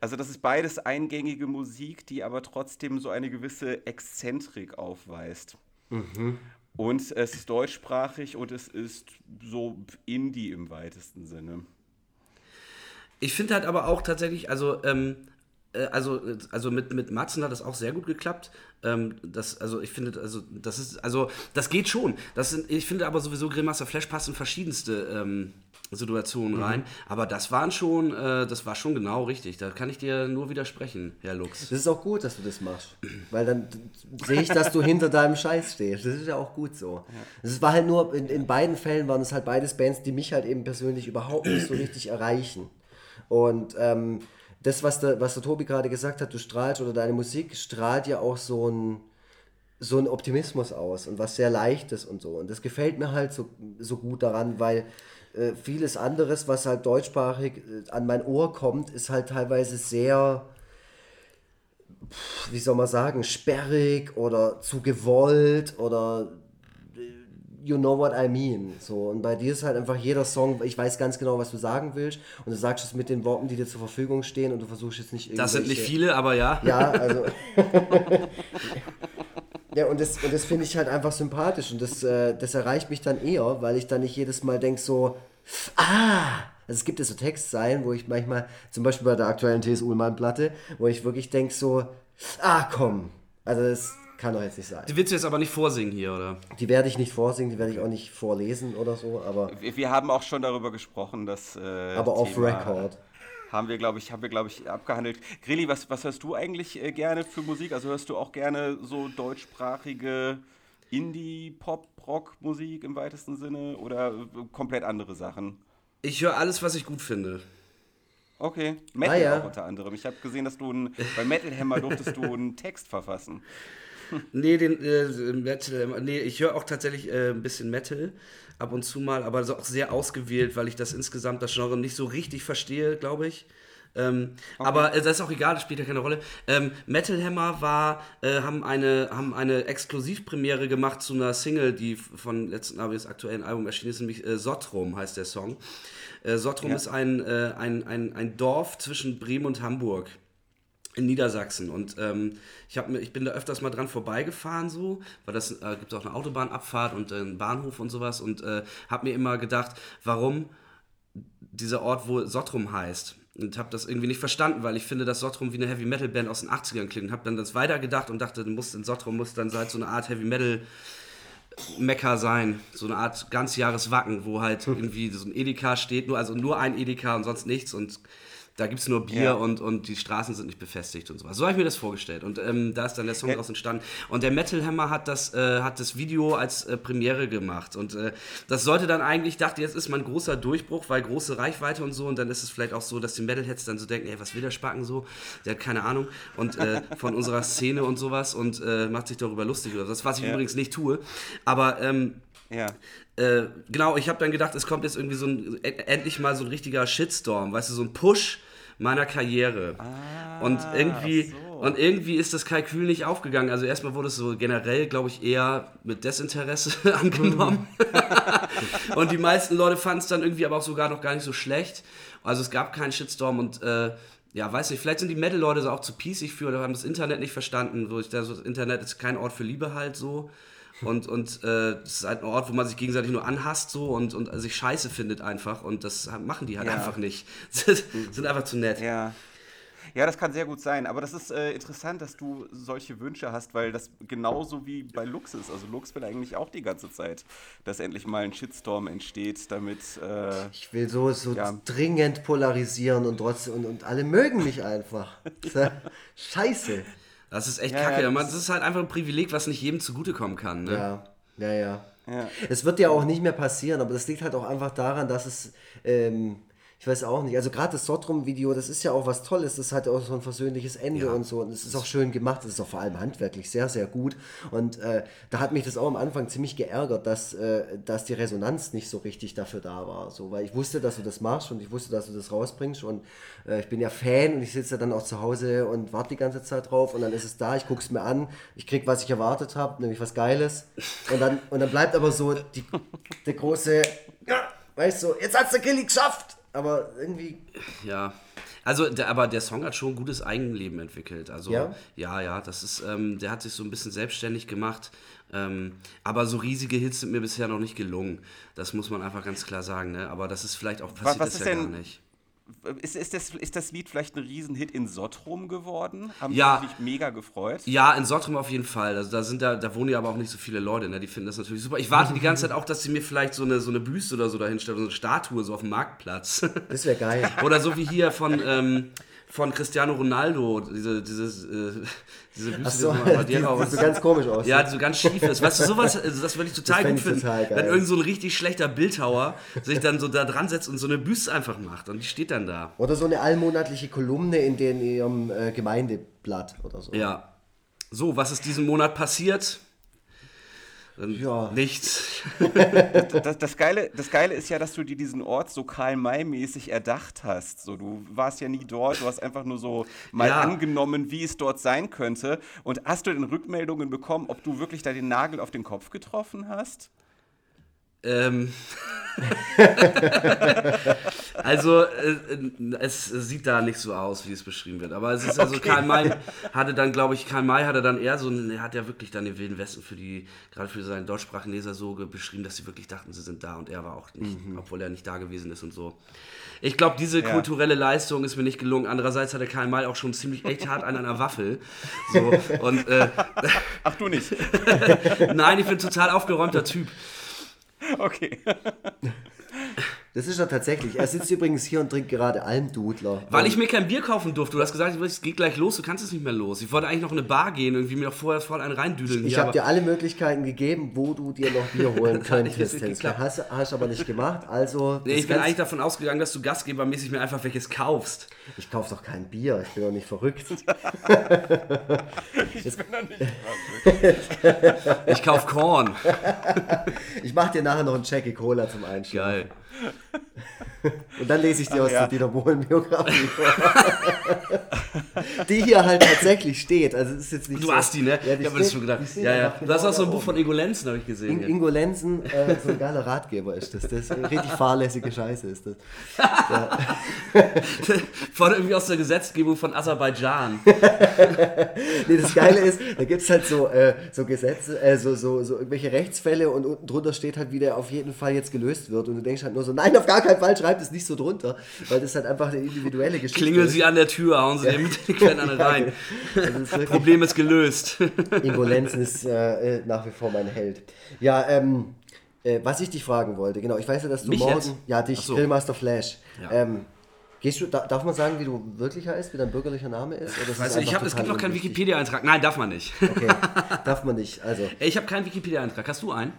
Speaker 1: Also das ist beides eingängige Musik, die aber trotzdem so eine gewisse Exzentrik aufweist. Mhm. Und es ist deutschsprachig und es ist so Indie im weitesten Sinne.
Speaker 3: Ich finde halt aber auch tatsächlich, also, ähm, äh, also, also mit, mit Matzen hat das auch sehr gut geklappt. Ähm, das, also ich finde, also das ist, also das geht schon. Das sind, ich finde aber sowieso Grillmaster Flash passt in verschiedenste ähm, Situationen mhm. rein. Aber das waren schon, äh, das war schon genau richtig. Da kann ich dir nur widersprechen, Herr Lux.
Speaker 2: Das ist auch gut, dass du das machst. Weil dann sehe ich, dass du hinter deinem Scheiß stehst. Das ist ja auch gut so. Es war halt nur, in, in beiden Fällen waren es halt beides Bands, die mich halt eben persönlich überhaupt nicht so richtig erreichen. Und ähm, das, was der, was der Tobi gerade gesagt hat, du strahlst oder deine Musik strahlt ja auch so ein so ein Optimismus aus und was sehr leichtes und so. Und das gefällt mir halt so, so gut daran, weil äh, vieles anderes, was halt deutschsprachig äh, an mein Ohr kommt, ist halt teilweise sehr, wie soll man sagen, sperrig oder zu gewollt oder you know what I mean. So, und bei dir ist halt einfach jeder Song, ich weiß ganz genau, was du sagen willst, und du sagst es mit den Worten, die dir zur Verfügung stehen, und du versuchst jetzt nicht
Speaker 3: irgendwie. Das sind nicht viele, aber ja.
Speaker 2: Ja, also. Ja, und das, und das finde ich halt einfach sympathisch und das, äh, das erreicht mich dann eher, weil ich dann nicht jedes Mal denke so, ah, also es gibt ja so Textzeilen, wo ich manchmal, zum Beispiel bei der aktuellen T.S. Ullmann-Platte, wo ich wirklich denke so, ah komm, also das kann doch jetzt nicht sein.
Speaker 3: Die willst du jetzt aber nicht vorsingen hier, oder?
Speaker 2: Die werde ich nicht vorsingen, die werde ich auch nicht vorlesen oder so, aber...
Speaker 1: Wir, wir haben auch schon darüber gesprochen, dass...
Speaker 2: Äh, aber off record
Speaker 1: haben wir, glaube ich, haben wir, glaube ich, abgehandelt. Grilli, was, was hörst du eigentlich äh, gerne für Musik? Also hörst du auch gerne so deutschsprachige Indie, Pop, Rock Musik im weitesten Sinne oder äh, komplett andere Sachen?
Speaker 3: Ich höre alles, was ich gut finde.
Speaker 1: Okay, Metal ah, ja. auch unter anderem. Ich habe gesehen, dass du ein, bei Metal Hammer durftest du einen Text verfassen.
Speaker 3: Nee, den äh, Metal, nee, ich höre auch tatsächlich äh, ein bisschen Metal ab und zu mal, aber so auch sehr ausgewählt, weil ich das insgesamt das Genre nicht so richtig verstehe, glaube ich. Ähm, okay. Aber äh, das ist auch egal, das spielt ja keine Rolle. Ähm, Metal Hammer war, äh, haben, eine, haben eine Exklusivpremiere gemacht zu einer Single, die von letzten Abends aktuellen Album erschienen ist, nämlich äh, Sottrum heißt der Song. Äh, Sottrum ja. ist ein, äh, ein, ein, ein Dorf zwischen Bremen und Hamburg in Niedersachsen. Und ähm, ich, hab, ich bin da öfters mal dran vorbeigefahren, so, weil das äh, gibt auch eine Autobahnabfahrt und äh, einen Bahnhof und sowas. Und äh, habe mir immer gedacht, warum dieser Ort wo Sottrum heißt. Und habe das irgendwie nicht verstanden, weil ich finde, dass Sottrum wie eine Heavy Metal Band aus den 80ern klingt. Und habe dann das weitergedacht und dachte, muss in Sottrum muss dann halt so eine Art Heavy Metal Mecker sein, so eine Art ganzjahreswacken, wo halt irgendwie so ein Edeka steht, nur also nur ein Edeka und sonst nichts und da gibt es nur Bier ja. und, und die Straßen sind nicht befestigt und sowas. So habe ich mir das vorgestellt. Und ähm, da ist dann der Song daraus entstanden. Und der Metal Hammer hat das, äh, hat das Video als äh, Premiere gemacht. Und äh, das sollte dann eigentlich, ich dachte, jetzt ist mal ein großer Durchbruch, weil große Reichweite und so. Und dann ist es vielleicht auch so, dass die Metalheads dann so denken, ey, was will der Spacken so? Der hat keine Ahnung. Und äh, von unserer Szene und sowas und äh, macht sich darüber lustig oder was, was ich ja. übrigens nicht tue. Aber ähm, ja. Äh, genau, ich habe dann gedacht, es kommt jetzt irgendwie so ein, endlich mal so ein richtiger Shitstorm, weißt du, so ein Push meiner Karriere. Ah, und irgendwie so. und irgendwie ist das Kalkül nicht aufgegangen. Also erstmal wurde es so generell, glaube ich, eher mit Desinteresse angenommen. und die meisten Leute fanden es dann irgendwie aber auch sogar noch gar nicht so schlecht. Also es gab keinen Shitstorm und äh, ja, weiß nicht, vielleicht sind die Metal-Leute so auch zu piesig für oder haben das Internet nicht verstanden. Wo ich da so, das Internet ist kein Ort für Liebe halt so. Und, und äh, das ist halt ein Ort, wo man sich gegenseitig nur anhasst so und, und sich scheiße findet einfach. Und das machen die halt ja. einfach nicht. sind einfach zu nett.
Speaker 1: Ja. Ja, das kann sehr gut sein. Aber das ist äh, interessant, dass du solche Wünsche hast, weil das genauso wie bei Lux ist. Also Lux will eigentlich auch die ganze Zeit, dass endlich mal ein Shitstorm entsteht, damit. Äh,
Speaker 2: ich will so, so ja. dringend polarisieren und trotzdem und, und alle mögen mich einfach. Scheiße.
Speaker 3: Das ist echt ja, kacke. Ja, das, das, ist halt einfach ein Privileg, was nicht jedem zugutekommen kann. Ne?
Speaker 2: Ja, ja, ja, ja. Es wird ja auch nicht mehr passieren, aber das liegt halt auch einfach daran, dass es ähm, ich weiß auch nicht. Also gerade das Sotrum-Video, das ist ja auch was Tolles. Das hat auch so ein versöhnliches Ende ja. und so. Und es ist auch schön gemacht. Es ist auch vor allem handwerklich sehr, sehr gut. Und äh, da hat mich das auch am Anfang ziemlich geärgert, dass, äh, dass die Resonanz nicht so richtig dafür da war. So, weil ich wusste, dass du das machst und ich wusste, dass du das rausbringst. Und äh, ich bin ja Fan und ich sitze dann auch zu Hause und warte die ganze Zeit drauf. Und dann ist es da, ich gucke es mir an, ich kriege, was ich erwartet habe, nämlich was Geiles. Und dann, und dann bleibt aber so die, der große, ja, weißt du, jetzt hat's der Killy geschafft aber irgendwie.
Speaker 3: Ja. Also, der, aber der Song hat schon ein gutes Eigenleben entwickelt. Also, ja, ja, ja das ist, ähm, der hat sich so ein bisschen selbstständig gemacht. Ähm, aber so riesige Hits sind mir bisher noch nicht gelungen. Das muss man einfach ganz klar sagen. Ne? Aber das ist vielleicht auch passiert was, was das ja gar nicht
Speaker 1: ist, ist, das, ist das Lied vielleicht ein Riesenhit in Sottrum geworden?
Speaker 3: Haben ja.
Speaker 1: sich mega gefreut?
Speaker 3: Ja, in Sottrum auf jeden Fall. Also da, sind da, da wohnen ja aber auch nicht so viele Leute, ne? die finden das natürlich super. Ich warte die ganze Zeit auch, dass sie mir vielleicht so eine, so eine Büste oder so dahinstellen, so eine Statue so auf dem Marktplatz.
Speaker 2: Das wäre geil.
Speaker 3: oder so wie hier von, ähm, von Cristiano Ronaldo, diese, dieses, äh, diese Büste,
Speaker 2: so, die, die, die so ganz komisch aussieht.
Speaker 3: Ja, die so ganz schief ist. Weißt du, sowas, also das würde ich total das gut finden. Total wenn irgend so ein richtig schlechter Bildhauer sich dann so da dran setzt und so eine Büste einfach macht und die steht dann da.
Speaker 2: Oder so eine allmonatliche Kolumne in, den, in ihrem äh, Gemeindeblatt oder so.
Speaker 3: Ja. So, was ist diesen Monat passiert? Ja. nichts.
Speaker 1: das, das, Geile, das Geile ist ja, dass du dir diesen Ort so Karl-May-mäßig erdacht hast. So, du warst ja nie dort, du hast einfach nur so mal ja. angenommen, wie es dort sein könnte. Und hast du denn Rückmeldungen bekommen, ob du wirklich da den Nagel auf den Kopf getroffen hast?
Speaker 3: Ähm. also, äh, es sieht da nicht so aus, wie es beschrieben wird. Aber es ist also, okay. Karl May hatte dann, glaube ich, Karl May hatte dann eher so, er hat ja wirklich dann den Wilden Westen für die, gerade für seinen deutschsprachigen Leser so beschrieben, dass sie wirklich dachten, sie sind da und er war auch nicht, mhm. obwohl er nicht da gewesen ist und so. Ich glaube, diese ja. kulturelle Leistung ist mir nicht gelungen. Andererseits hatte Karl May auch schon ziemlich echt hart an einer Waffel. So, und, äh,
Speaker 1: Ach, du nicht?
Speaker 3: Nein, ich bin total aufgeräumter Typ.
Speaker 1: Okay.
Speaker 2: Das ist er tatsächlich. Er sitzt übrigens hier und trinkt gerade Almdudler.
Speaker 3: Weil ich mir kein Bier kaufen durfte. Du hast gesagt, es geht gleich los, du kannst es nicht mehr los. Ich wollte eigentlich noch in eine Bar gehen, irgendwie mir noch vorher voll einen reindüdeln.
Speaker 2: Ich habe dir alle Möglichkeiten gegeben, wo du dir noch Bier holen könntest. Hast, hast aber nicht gemacht. Also,
Speaker 3: Nee, ich bin eigentlich davon ausgegangen, dass du gastgebermäßig mir einfach welches kaufst.
Speaker 2: ich kaufe doch kein Bier. Ich bin doch nicht verrückt.
Speaker 1: Ich bin noch nicht
Speaker 3: Ich kauf Korn.
Speaker 2: Ich mache dir nachher noch einen Jackie Cola zum Einschlafen.
Speaker 3: Geil.
Speaker 2: Und dann lese ich dir
Speaker 1: Ach
Speaker 2: aus
Speaker 1: ja.
Speaker 2: der Dieter Bohlen-Biografie vor. die hier halt tatsächlich steht. Also ist jetzt nicht
Speaker 3: Du
Speaker 2: so,
Speaker 3: hast die, ne?
Speaker 2: Ja, die
Speaker 3: ich habe das schon gedacht. Ja, ja.
Speaker 2: einfach
Speaker 3: Du hast
Speaker 2: genau
Speaker 3: auch so ein Buch von. Ingo Lenzen, habe ich gesehen.
Speaker 2: In. Ingo Lenzen, äh, so ein geiler Ratgeber ist das. Das ist richtig fahrlässige Scheiße ist das.
Speaker 3: Von irgendwie aus der Gesetzgebung von Aserbaidschan.
Speaker 2: Nee, das Geile ist, da gibt es halt so, äh, so Gesetze, äh, so, so, so irgendwelche Rechtsfälle und unten drunter steht halt, wie der auf jeden Fall jetzt gelöst wird. Und du denkst halt nur so, nein, auf gar keinen Fall, schreibt es nicht so drunter, weil das halt einfach eine individuelle Geschichte
Speaker 3: Klingeln
Speaker 2: ist.
Speaker 3: Sie an der Tür, hauen Sie den mit den Quellen rein.
Speaker 2: Also das ist
Speaker 3: Problem ist gelöst.
Speaker 2: Ingo Lenzen ist äh, äh, nach wie vor mein Held. Ja, ähm, äh, was ich dich fragen wollte, genau, ich weiß ja, dass du
Speaker 3: Mich
Speaker 2: morgen,
Speaker 3: jetzt?
Speaker 2: ja, dich,
Speaker 3: Ach so.
Speaker 2: Grillmaster Flash,
Speaker 3: Ja.
Speaker 2: ähm, gehst du, da, darf man sagen, wie du wirklich heißt, wie dein bürgerlicher Name ist? Oder ist
Speaker 3: Weißt du, ich hab, es gibt noch keinen? Wikipedia-Eintrag. Nein, darf man nicht.
Speaker 2: Okay, darf man nicht, also,
Speaker 3: Ich habe keinen Wikipedia-Eintrag. Hast du einen?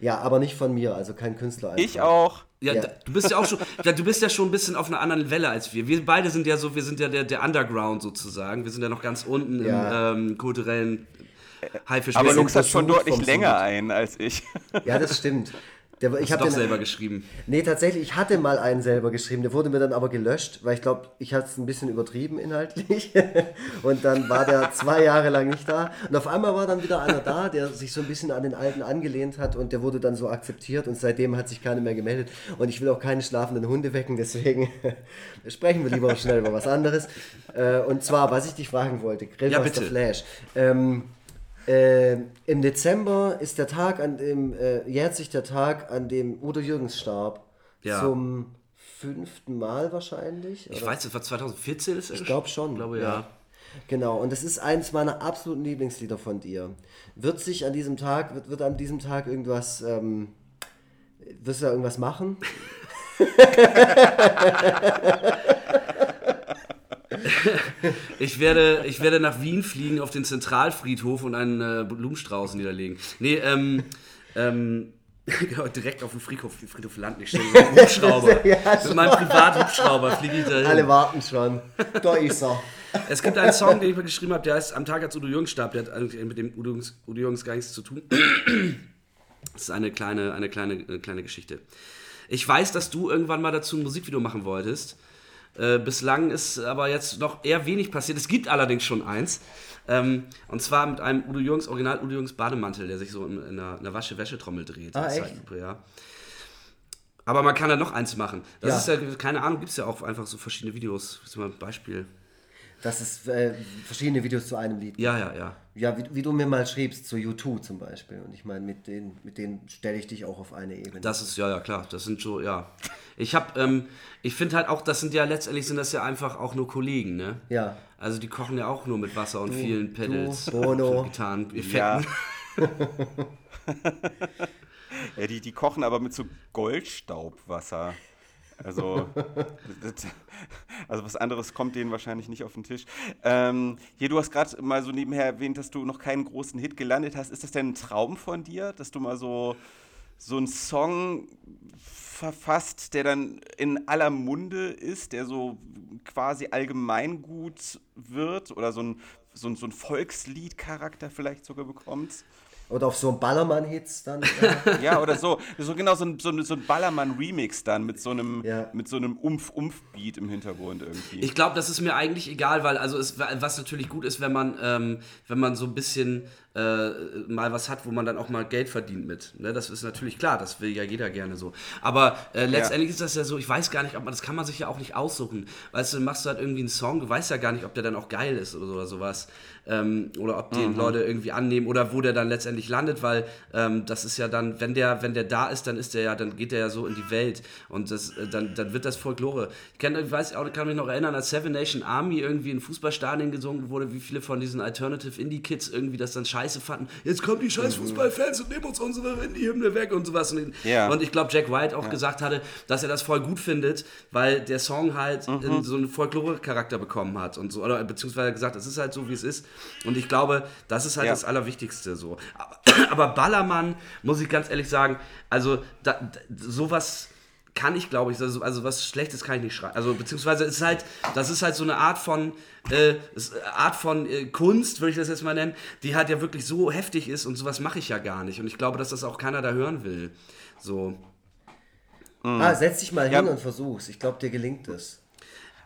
Speaker 2: Ja, aber nicht von mir, also kein Künstler.
Speaker 1: Ich auch.
Speaker 3: Ja,
Speaker 2: Ja.
Speaker 3: da- du bist ja auch schon, ja, du bist ja schon ein bisschen auf einer anderen Welle als wir. Wir beide sind ja so, wir sind ja der, der Underground sozusagen. Wir sind ja noch ganz unten
Speaker 2: Ja.
Speaker 3: im ähm, kulturellen Haifisch.
Speaker 1: Aber Lux hat schon deutlich länger
Speaker 2: Sumpf.
Speaker 1: ein als ich.
Speaker 2: Ja, das stimmt. Der, ich
Speaker 3: ich
Speaker 2: habe den,
Speaker 3: selber geschrieben.
Speaker 2: Nee, tatsächlich, ich hatte mal einen selber geschrieben, der wurde mir dann aber gelöscht, weil ich glaube, ich hatte es ein bisschen übertrieben inhaltlich. und dann war der zwei Jahre lang nicht da. Und auf einmal war dann wieder einer da, der sich so ein bisschen an den alten angelehnt hat und der wurde dann so akzeptiert und seitdem hat sich keiner mehr gemeldet. Und ich will auch keine schlafenden Hunde wecken, deswegen sprechen wir lieber schnell über was anderes. Äh, und zwar, was ich dich fragen wollte, Grillmaster
Speaker 3: bitte.
Speaker 2: Flash. Ähm, äh, Im Dezember ist der Tag, an dem äh, jährt sich der Tag, an dem Udo Jürgens starb.
Speaker 3: Ja.
Speaker 2: Zum fünften Mal wahrscheinlich.
Speaker 3: Ich
Speaker 2: oder?
Speaker 3: weiß, das war 2014 ist
Speaker 2: Ich glaube schon.
Speaker 3: Ich glaube, ja.
Speaker 2: Genau, und das ist eines meiner absoluten Lieblingslieder von dir. Wird sich an diesem Tag, wird, wird an diesem Tag irgendwas, ähm, wirst du da irgendwas machen?
Speaker 3: Ich werde, ich werde nach Wien fliegen auf den Zentralfriedhof und einen äh, Blumenstrauß niederlegen. Nee, ähm, ähm, genau, direkt auf dem Friedhof, Friedhof landen. Ich stelle einen Hubschrauber.
Speaker 2: Ja,
Speaker 3: Mit meinem Privathubschrauber fliege ich da
Speaker 2: Alle warten schon. Da ist er.
Speaker 3: Es gibt einen Song, den ich mal geschrieben habe, der heißt Am Tag, als Udo Jürgens starb. Der hat eigentlich mit dem Udo Jürgens, Udo Jürgens gar nichts zu tun. Das ist eine kleine, eine kleine, eine kleine Geschichte. Ich weiß, dass du irgendwann mal dazu ein Musikvideo machen wolltest. Äh, bislang ist aber jetzt noch eher wenig passiert. Es gibt allerdings schon eins. Ähm, und zwar mit einem Udo Jürgens, Original Udo Jürgens Bademantel, der sich so in, in einer, in einer Wasche-Wäschetrommel dreht.
Speaker 2: Ah, echt?
Speaker 3: Halt, ja. Aber man kann da noch eins machen. Das
Speaker 2: Ja.
Speaker 3: ist ja, keine Ahnung, gibt es ja auch einfach so verschiedene Videos. Das ist mal ein Beispiel.
Speaker 2: Das ist äh, verschiedene Videos zu einem Lied.
Speaker 3: Ja, ja, ja.
Speaker 2: Ja, wie, wie du mir mal schriebst, zu U2 zum Beispiel. Und ich meine, mit denen, mit denen stelle ich dich auch auf eine Ebene.
Speaker 3: Das ist, ja, ja, klar. Das sind so, ja. Ich habe, ähm, ich finde halt auch, das sind ja letztendlich sind das ja einfach auch nur Kollegen, ne?
Speaker 2: ja.
Speaker 3: Also die kochen ja auch nur mit Wasser und vielen Pedals,
Speaker 2: Bono.
Speaker 3: Gitarren,
Speaker 1: Ja. Ja die, die kochen aber mit so Goldstaubwasser. Also, das, also was anderes kommt denen wahrscheinlich nicht auf den Tisch. Ähm, hier, du hast gerade mal so nebenher erwähnt, dass du noch keinen großen Hit gelandet hast. Ist das denn ein Traum von dir, dass du mal so, so einen Song verfasst, der dann in aller Munde ist, der so quasi allgemeingut wird oder so ein, so ein, so ein Volksliedcharakter vielleicht sogar bekommt?
Speaker 2: Oder auf so einem Ballermann-Hits dann. Ja.
Speaker 1: Ja, oder so. So genau so ein, so ein, so ein Ballermann-Remix dann mit so einem,
Speaker 2: Ja.
Speaker 1: mit so einem Umf-Umf-Beat im Hintergrund irgendwie.
Speaker 3: Ich glaube, das ist mir eigentlich egal, weil also es, was natürlich gut ist, wenn man, ähm, wenn man so ein bisschen äh, mal was hat, wo man dann auch mal Geld verdient mit. Ne? Das ist natürlich klar, das will ja jeder gerne so. Aber äh, letztendlich ist das ja so, ich weiß gar nicht, ob man, das kann man sich ja auch nicht aussuchen. Weißt du, machst du halt irgendwie einen Song, du weißt ja gar nicht, ob der dann auch geil ist oder, so, oder sowas. Ähm, oder ob den Leute irgendwie annehmen oder wo der dann letztendlich landet, weil ähm, das ist ja dann, wenn der, wenn der da ist, dann ist der ja, dann geht der ja so in die Welt und das, äh, dann, dann wird das Folklore. Ich, kenn, ich weiß auch, kann mich noch erinnern, als Seven Nation Army irgendwie in Fußballstadien gesungen wurde, wie viele von diesen Alternative Indie Kids irgendwie das dann scheiße scheiße fanden. Jetzt kommen die scheiß Fußballfans und nehmen uns unsere Hymne weg und sowas. Und,
Speaker 1: Ja.
Speaker 3: und ich glaube, Jack White auch gesagt hatte, dass er das voll gut findet, weil der Song halt
Speaker 1: Mhm.
Speaker 3: so einen Folklore-Charakter bekommen hat und so. Oder beziehungsweise gesagt, es ist halt so, wie es ist. Und ich glaube, das ist halt
Speaker 1: Ja.
Speaker 3: das Allerwichtigste so. Aber, aber Ballermann, muss ich ganz ehrlich sagen, also da, da, sowas kann ich, glaube ich, also, also was Schlechtes kann ich nicht schreiben. Also beziehungsweise es ist halt, das ist halt so eine Art von äh, es- Art von äh, Kunst, würde ich das jetzt mal nennen, die halt ja wirklich so heftig ist und sowas mache ich ja gar nicht. Und ich glaube, dass das auch keiner da hören will. So.
Speaker 2: Ah, setz dich mal
Speaker 1: Ja.
Speaker 2: hin und versuch's. Ich glaube, dir gelingt es.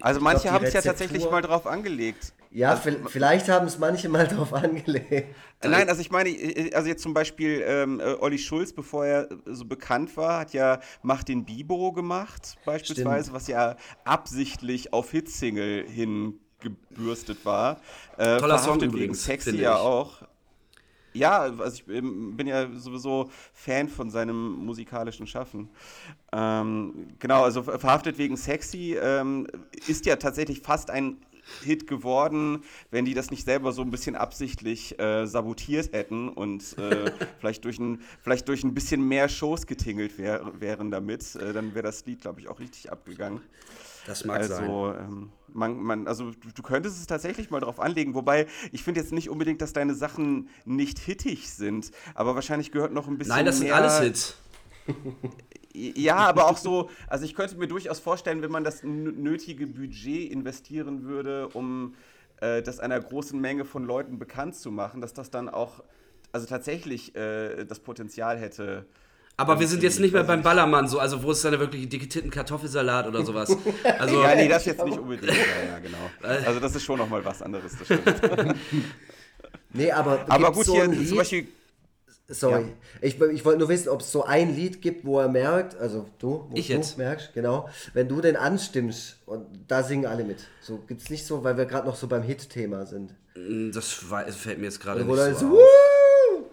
Speaker 1: Also
Speaker 2: Ich
Speaker 1: manche haben es ja tatsächlich mal drauf angelegt.
Speaker 2: Ja, vi- vielleicht haben es manche mal drauf angelegt.
Speaker 1: Äh, Nein, also ich meine, also jetzt zum Beispiel ähm, äh, Olli Schulz, bevor er äh, so bekannt war, hat ja Mach den Bibo gemacht, beispielsweise,
Speaker 2: Stimmt.
Speaker 1: was ja absichtlich auf Hitsingle hingebürstet war. Äh,
Speaker 3: Toller Song
Speaker 1: verhaftet wegen
Speaker 3: übrigens,
Speaker 1: Sexy ja
Speaker 3: ich.
Speaker 1: auch. Ja, also ich bin ja sowieso Fan von seinem musikalischen Schaffen. Ähm, genau, also ver- verhaftet wegen Sexy ähm, ist ja tatsächlich fast ein Hit geworden, wenn die das nicht selber so ein bisschen absichtlich äh, sabotiert hätten und äh, vielleicht, durch ein, vielleicht durch ein bisschen mehr Shows getingelt wär, wären damit, äh, dann wäre das Lied, glaube ich, auch richtig abgegangen.
Speaker 3: Das mag sein.
Speaker 1: Also, ähm, man, man, also du, du könntest es tatsächlich mal drauf anlegen, wobei ich finde jetzt nicht unbedingt, dass deine Sachen nicht hittig sind, aber wahrscheinlich gehört noch ein bisschen
Speaker 3: Nein, das sind alles Hits.
Speaker 1: Ja, aber auch so, also ich könnte mir durchaus vorstellen, wenn man das nötige Budget investieren würde, um äh, das einer großen Menge von Leuten bekannt zu machen, dass das dann auch, also tatsächlich äh, das Potenzial hätte.
Speaker 3: Aber wir sind jetzt nicht mehr beim
Speaker 1: Ball.
Speaker 3: Ballermann, so, also wo ist dann wirklich dicke Titten Kartoffelsalat oder sowas. Also,
Speaker 1: Ja, nee, das jetzt nicht unbedingt. Ja, ja, genau. Also das ist schon nochmal was anderes, das stimmt.
Speaker 2: Nee, aber,
Speaker 1: Aber gut,
Speaker 2: so
Speaker 1: hier zum Beispiel
Speaker 2: Sorry.
Speaker 1: Ja.
Speaker 2: Ich, ich wollte nur wissen, ob es so ein Lied gibt, wo er merkt, also du, wo
Speaker 3: Ich
Speaker 2: du
Speaker 3: jetzt.
Speaker 2: merkst, genau, wenn du den anstimmst und da singen alle mit. So gibt's nicht so, weil wir gerade noch so beim Hit-Thema sind.
Speaker 3: das war- fällt mir jetzt gerade
Speaker 2: Wo
Speaker 3: nicht
Speaker 2: dann
Speaker 3: so
Speaker 2: so,
Speaker 3: auf.
Speaker 2: Wuhu!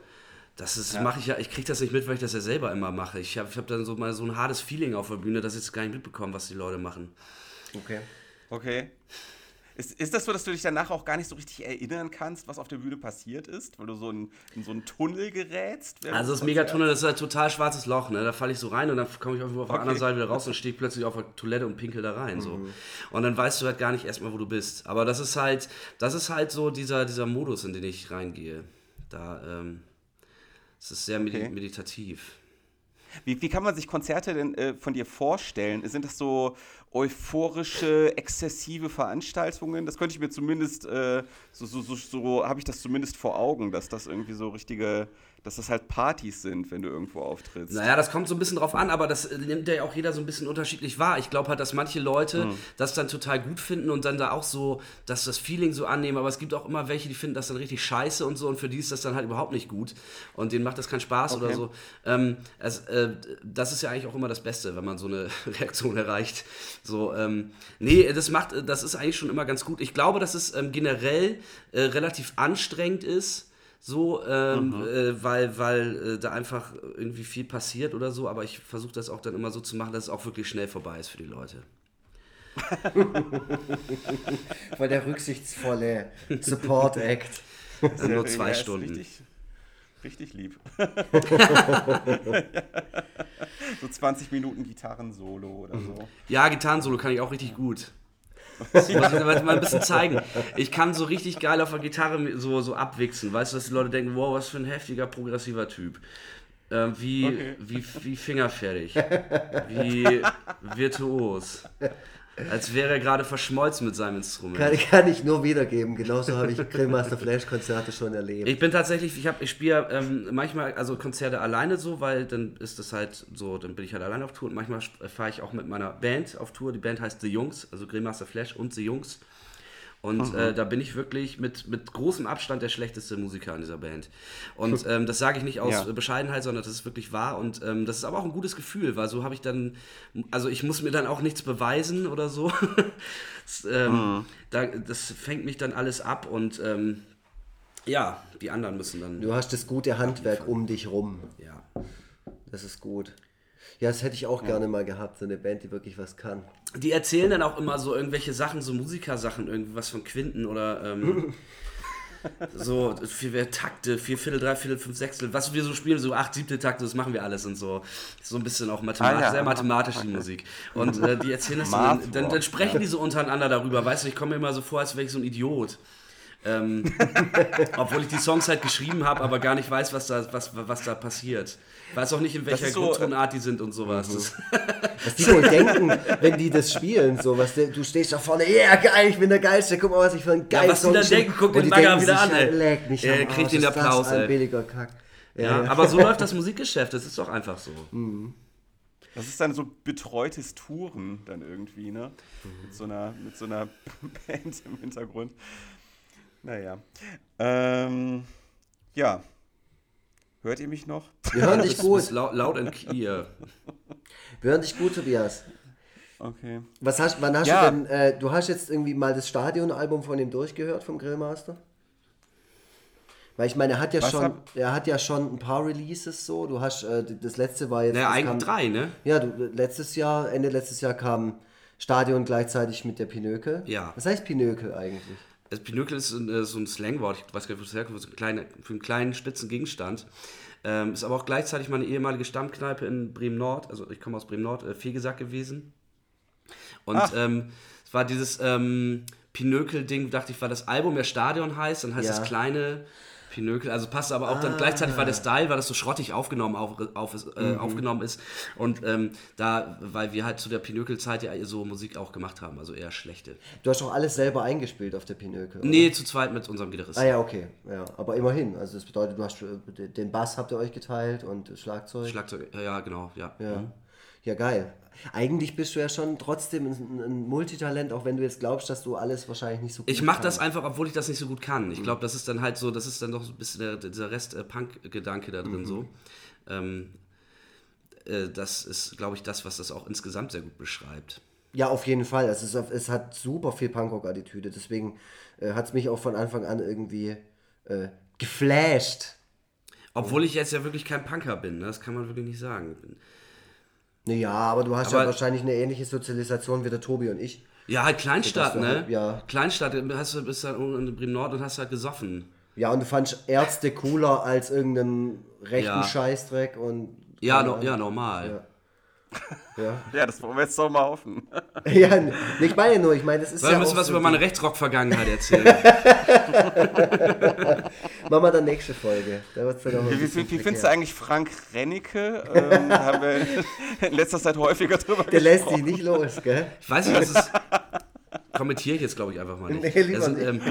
Speaker 3: Das ist, mache ich ja, ich kriege das nicht mit, weil ich das ja selber immer mache. Ich habe ich hab dann so mal so ein hartes Feeling auf der Bühne, dass ich jetzt gar nicht mitbekomme, was die Leute machen.
Speaker 2: Okay.
Speaker 1: Okay. Ist, ist das so, dass du dich danach auch gar nicht so richtig erinnern kannst, was auf der Bühne passiert ist, weil du so in, in so einen Tunnel gerätst?
Speaker 3: Also das Megatunnel, das ist halt total schwarzes Loch, ne? Da falle ich so rein und dann komme ich auf der
Speaker 1: Okay.
Speaker 3: anderen Seite wieder raus und stehe plötzlich auf der Toilette und pinkel da rein. So.
Speaker 1: Mhm.
Speaker 3: Und dann weißt du halt gar nicht erstmal, wo du bist. Aber das ist halt, das ist halt so dieser, dieser Modus, in den ich reingehe. Da, ähm, es ist sehr
Speaker 1: Okay.
Speaker 3: meditativ.
Speaker 1: Wie, wie kann man sich Konzerte denn äh, von dir vorstellen? Sind das so euphorische, exzessive Veranstaltungen? Das könnte ich mir zumindest, äh, so, so, so, so habe ich das zumindest vor Augen, dass das irgendwie so richtige, dass das halt Partys sind, wenn du irgendwo auftrittst.
Speaker 3: Naja, das kommt so ein bisschen drauf an, aber das nimmt ja auch jeder so ein bisschen unterschiedlich wahr. Ich glaube halt, dass manche Leute das dann total gut finden und dann da auch so, dass das Feeling so annehmen, aber es gibt auch immer welche, die finden das dann richtig scheiße und so und für die ist das dann halt überhaupt nicht gut und denen macht das keinen Spaß oder
Speaker 1: Okay.
Speaker 3: so. Ähm, es, äh, das ist ja eigentlich auch immer das Beste, wenn man so eine Reaktion erreicht. So, ähm, nee, das macht, das ist eigentlich schon immer ganz gut. Ich glaube, dass es ähm, generell äh, relativ anstrengend ist. So, ähm, äh, weil, weil äh, da einfach irgendwie viel passiert oder so, aber ich versuche das auch dann immer so zu machen, dass es auch wirklich schnell vorbei ist für die Leute.
Speaker 2: Voll der rücksichtsvolle Support-Act.
Speaker 3: Dann nur
Speaker 1: Ja,
Speaker 3: zwei Stunden.
Speaker 1: Richtig, richtig lieb. so 20 Minuten Gitarrensolo oder so.
Speaker 3: Ja, Gitarrensolo kann ich auch richtig gut. Das muss ich mal ein bisschen zeigen. Ich kann so richtig geil auf der Gitarre so, so abwichsen. Weißt du, dass die Leute denken, wow, was für ein heftiger, progressiver Typ. Ähm, wie,
Speaker 1: Okay.
Speaker 3: wie, wie fingerfertig. Wie virtuos. Als wäre er gerade verschmolzen mit seinem Instrument.
Speaker 2: Kann, kann ich nur wiedergeben. Genauso habe ich Grillmaster Flash-Konzerte schon erlebt.
Speaker 3: Ich bin tatsächlich, ich, hab- ich spiele ähm, manchmal also Konzerte alleine so, weil dann ist das halt so, dann bin ich halt alleine auf Tour und manchmal fahre ich auch mit meiner Band auf Tour. Die Band heißt The Jungs, also Grillmaster Flash und The Jungs. Und äh, da bin ich wirklich mit, mit großem Abstand der schlechteste Musiker in dieser Band. Und ähm, das sage ich nicht aus
Speaker 1: Ja.
Speaker 3: Bescheidenheit, sondern das ist wirklich wahr. Und ähm, das ist aber auch ein gutes Gefühl, weil so habe ich dann, also ich muss mir dann auch nichts beweisen oder so. das, ähm, da, das fängt mich dann alles ab und ähm, ja, die anderen müssen dann.
Speaker 2: Du hast das gute Handwerk um dich rum.
Speaker 3: Ja.
Speaker 2: Das ist gut. Ja, das hätte ich auch gerne mal gehabt, so eine Band, die wirklich was kann.
Speaker 3: Die erzählen dann auch immer so irgendwelche Sachen, so Musikersachen, irgendwie was von Quinten oder. Ähm, so vier Takte, vier Viertel, drei Viertel, fünf Sechstel, was wir so spielen, so acht siebte Takte, das machen wir alles und so. So ein bisschen auch mathematisch,
Speaker 1: Ah, ja.
Speaker 3: sehr mathematisch die Musik. Und äh, die erzählen das so, dann, dann, dann sprechen die so untereinander darüber, weißt du, ich komme mir immer so vor, als wäre ich so ein Idiot. Ähm, obwohl ich die Songs halt geschrieben habe, aber gar nicht weiß, was da, was, was da passiert. Weiß auch nicht, in welcher
Speaker 1: so, äh,
Speaker 3: Grundtonart die sind und sowas. Das,
Speaker 2: Was die wohl denken, wenn die das spielen, so, was der, du stehst da vorne, ja yeah, geil, ich bin der Geilste, guck mal, was ich für ein
Speaker 3: Ja,
Speaker 2: geiles
Speaker 3: was die dann denken, guck
Speaker 2: Und
Speaker 3: den
Speaker 2: die
Speaker 3: Bagger wieder an, ey.
Speaker 2: Leck mich
Speaker 3: Er
Speaker 2: am
Speaker 3: kriegt
Speaker 2: Arsch,
Speaker 3: den Applaus, ey.
Speaker 2: billiger Kack.
Speaker 3: ja, aber so läuft das Musikgeschäft, das ist doch einfach so.
Speaker 1: Das ist dann so betreutes Touren dann irgendwie, ne? Mit so einer, mit so einer Band im Hintergrund. Naja. Ähm, ja. Hört ihr mich noch?
Speaker 2: Wir hören dich gut,
Speaker 3: laut, and clear.
Speaker 2: wir hören dich gut, Tobias.
Speaker 1: Okay.
Speaker 2: Was hast, wann hast
Speaker 1: Ja.
Speaker 2: du denn, äh, du hast jetzt irgendwie mal das Stadionalbum von ihm durchgehört, vom Grillmaster? Weil ich meine, er hat ja
Speaker 1: Was
Speaker 2: schon,
Speaker 1: hab-
Speaker 2: er hat ja schon ein paar Releases so. Du hast, äh, das letzte war jetzt.
Speaker 3: Naja, eigentlich
Speaker 2: kam-
Speaker 3: drei, ne?
Speaker 2: Ja, du, letztes Jahr, Ende letztes Jahr kam Stadion gleichzeitig mit der Pinökel.
Speaker 3: Ja.
Speaker 2: Was heißt Pinökel eigentlich?
Speaker 3: Das Pinökel ist äh, so ein Slangwort, ich weiß gar nicht, wo es herkommt, so ein kleine, für einen kleinen spitzen Gegenstand. Ähm, ist aber auch gleichzeitig meine ehemalige Stammkneipe in Bremen-Nord, also ich komme aus Bremen-Nord, äh, Fegesack gewesen. Und
Speaker 1: Ach.
Speaker 3: ähm, es war dieses ähm, Pinökel-Ding, dachte ich, war das Album, der Stadion heißt, dann heißt
Speaker 2: Ja.
Speaker 3: das kleine Pinökel, also passt aber auch dann gleichzeitig war der Style, weil das so schrottig aufgenommen, auf, auf, ist, äh, aufgenommen ist. Und ähm, da, weil wir halt zu der Pinökel-Zeit ja so Musik auch gemacht haben, also eher schlechte.
Speaker 2: Du hast doch alles selber eingespielt auf der Pinökel. oder?
Speaker 3: Nee, zu zweit mit unserem Gitarristen.
Speaker 2: Ah ja, okay. Ja, aber immerhin. Also das bedeutet, du hast äh, den Bass habt ihr euch geteilt und Schlagzeug.
Speaker 3: Schlagzeug, ja, genau, ja.
Speaker 2: Ja. Ja, geil. Eigentlich bist du ja schon trotzdem ein, ein Multitalent, auch wenn du jetzt glaubst, dass du alles wahrscheinlich nicht so gut
Speaker 3: Ich mache das einfach, obwohl ich das nicht so gut kann. Ich glaube, das ist dann halt so, das ist dann doch so ein bisschen der, dieser Rest-Punk-Gedanke da drin so. Ähm, äh, das ist, glaube ich, das, was das auch insgesamt sehr gut beschreibt.
Speaker 2: Ja, auf jeden Fall. Es, ist, es hat super viel Punkrock-Attitüde. Deswegen äh, hat es mich auch von Anfang an irgendwie äh, geflasht.
Speaker 3: Obwohl ich jetzt ja wirklich kein Punker bin, ne? das kann man wirklich nicht sagen.
Speaker 2: Naja, aber du hast ja
Speaker 3: Aber-
Speaker 2: wahrscheinlich eine ähnliche Sozialisation wie der Tobi und ich.
Speaker 3: Ja, halt Kleinstadt, ne?
Speaker 2: halt- ja.
Speaker 3: Kleinstadt, hast du bist dann in Bremen-Nord und hast halt gesoffen.
Speaker 2: Ja, und du fandst Ärzte cooler als irgendeinen rechten
Speaker 3: Ja.
Speaker 2: Scheißdreck und.
Speaker 3: Ja, no, ja normal.
Speaker 2: Ja.
Speaker 1: Ja, das wollen wir jetzt doch mal hoffen.
Speaker 2: ja, ich meine nur, ich meine, das ist
Speaker 3: Soll ich
Speaker 2: ja auch
Speaker 3: was
Speaker 2: so
Speaker 3: über meine Rechtsrock-Vergangenheit erzählen?
Speaker 2: Machen wir dann nächste Folge. Da wird's dann auch
Speaker 1: Wie, wie, wie findest du eigentlich Frank Rennecke? Ähm, haben wir in letzter Zeit häufiger drüber
Speaker 2: Der lässt
Speaker 1: gesprochen.
Speaker 2: dich nicht los, gell?
Speaker 3: Ich weiß nicht, was ist. Kommentiere ich jetzt, glaube ich, einfach mal nicht.
Speaker 2: Nee, lieber
Speaker 3: Also,
Speaker 2: nicht.
Speaker 3: ähm,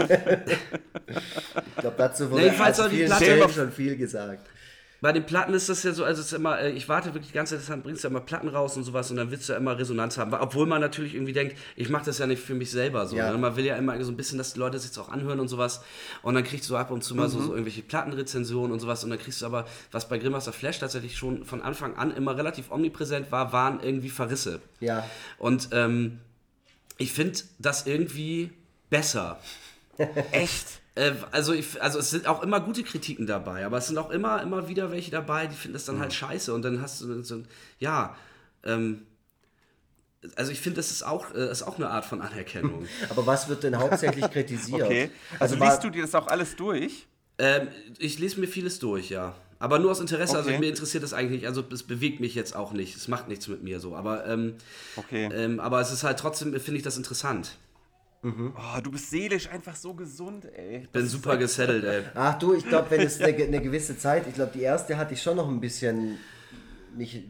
Speaker 2: Ich glaube, dazu wurde
Speaker 3: Nee, Platte-
Speaker 2: Stellen schon viel gesagt.
Speaker 3: Bei den Platten ist das ja so, also es ist immer, äh, ich warte wirklich die ganze Zeit, dann bringst du ja immer Platten raus und sowas und dann willst du ja immer Resonanz haben. Obwohl man natürlich irgendwie denkt, ich mache das ja nicht für mich selber so.
Speaker 2: Ja.
Speaker 3: Ne? Man will ja immer so ein bisschen, dass die Leute sich auch anhören und sowas. Und dann kriegst du ab und zu mal so, so irgendwelche Plattenrezensionen und sowas und dann kriegst du aber, was bei Grimmaster Flash tatsächlich schon von Anfang an immer relativ omnipräsent war, waren irgendwie Verrisse.
Speaker 2: Ja.
Speaker 3: Und ähm, ich finde das irgendwie besser.
Speaker 1: Echt?
Speaker 3: Äh, also, ich, also es sind auch immer gute Kritiken dabei, aber es sind auch immer, immer wieder welche dabei, die finden das dann halt scheiße und dann hast du so, ja, ähm, also ich finde, das ist auch, äh, ist auch eine Art von Anerkennung.
Speaker 2: Aber was wird denn hauptsächlich kritisiert?
Speaker 1: Okay. Also,
Speaker 2: war-
Speaker 1: liest du dir das auch alles durch?
Speaker 3: ähm, ich lese mir vieles durch, ja. Aber nur aus Interesse, also
Speaker 1: Okay.
Speaker 3: mir interessiert das eigentlich nicht, also es bewegt mich jetzt auch nicht, es macht nichts mit mir so, aber, ähm,
Speaker 1: Okay.
Speaker 3: ähm, aber es ist halt trotzdem, finde ich das interessant.
Speaker 1: Oh, du bist seelisch einfach so gesund, ey.
Speaker 3: Ich bin super gesettelt, ey.
Speaker 2: Ach du, ich glaube, wenn es eine, eine gewisse Zeit, ich glaube, die erste hatte ich schon noch ein bisschen nicht,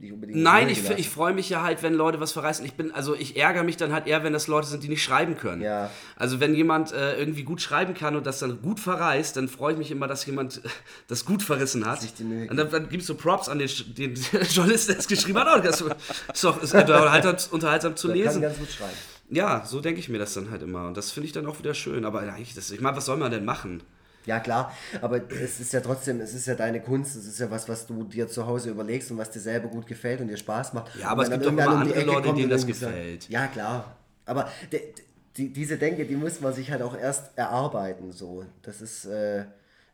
Speaker 2: nicht unbedingt.
Speaker 3: Nein, ich, ich freue mich ja halt, wenn Leute was verreißen. Ich bin, also ich ärgere mich dann halt eher, wenn das Leute sind, die nicht schreiben können.
Speaker 2: Ja.
Speaker 3: Also wenn jemand äh, irgendwie gut schreiben kann und das dann gut verreißt, dann freue ich mich immer, dass jemand äh, das gut verrissen hat. Und dann, dann gibst du Props an den, den Journalisten, der es geschrieben hat. Oh, das ist doch ist unterhaltsam, unterhaltsam zu
Speaker 2: Man kann
Speaker 3: lesen.
Speaker 2: ganz gut schreiben.
Speaker 3: Ja, so denke ich mir das dann halt immer. Und das finde ich dann auch wieder schön. Aber eigentlich, das, ich meine, was soll man denn machen?
Speaker 2: Ja klar, aber es ist ja trotzdem, es ist ja deine Kunst, es ist ja was, was du dir zu Hause überlegst und was dir selber gut gefällt und dir Spaß macht.
Speaker 3: Ja, aber es gibt doch immer
Speaker 2: um
Speaker 3: andere
Speaker 2: Ecke
Speaker 3: Leute, denen das
Speaker 2: sagt-
Speaker 3: gefällt.
Speaker 2: Ja klar, aber die, diese Denke, die muss man sich halt auch erst erarbeiten. So, das ist, äh,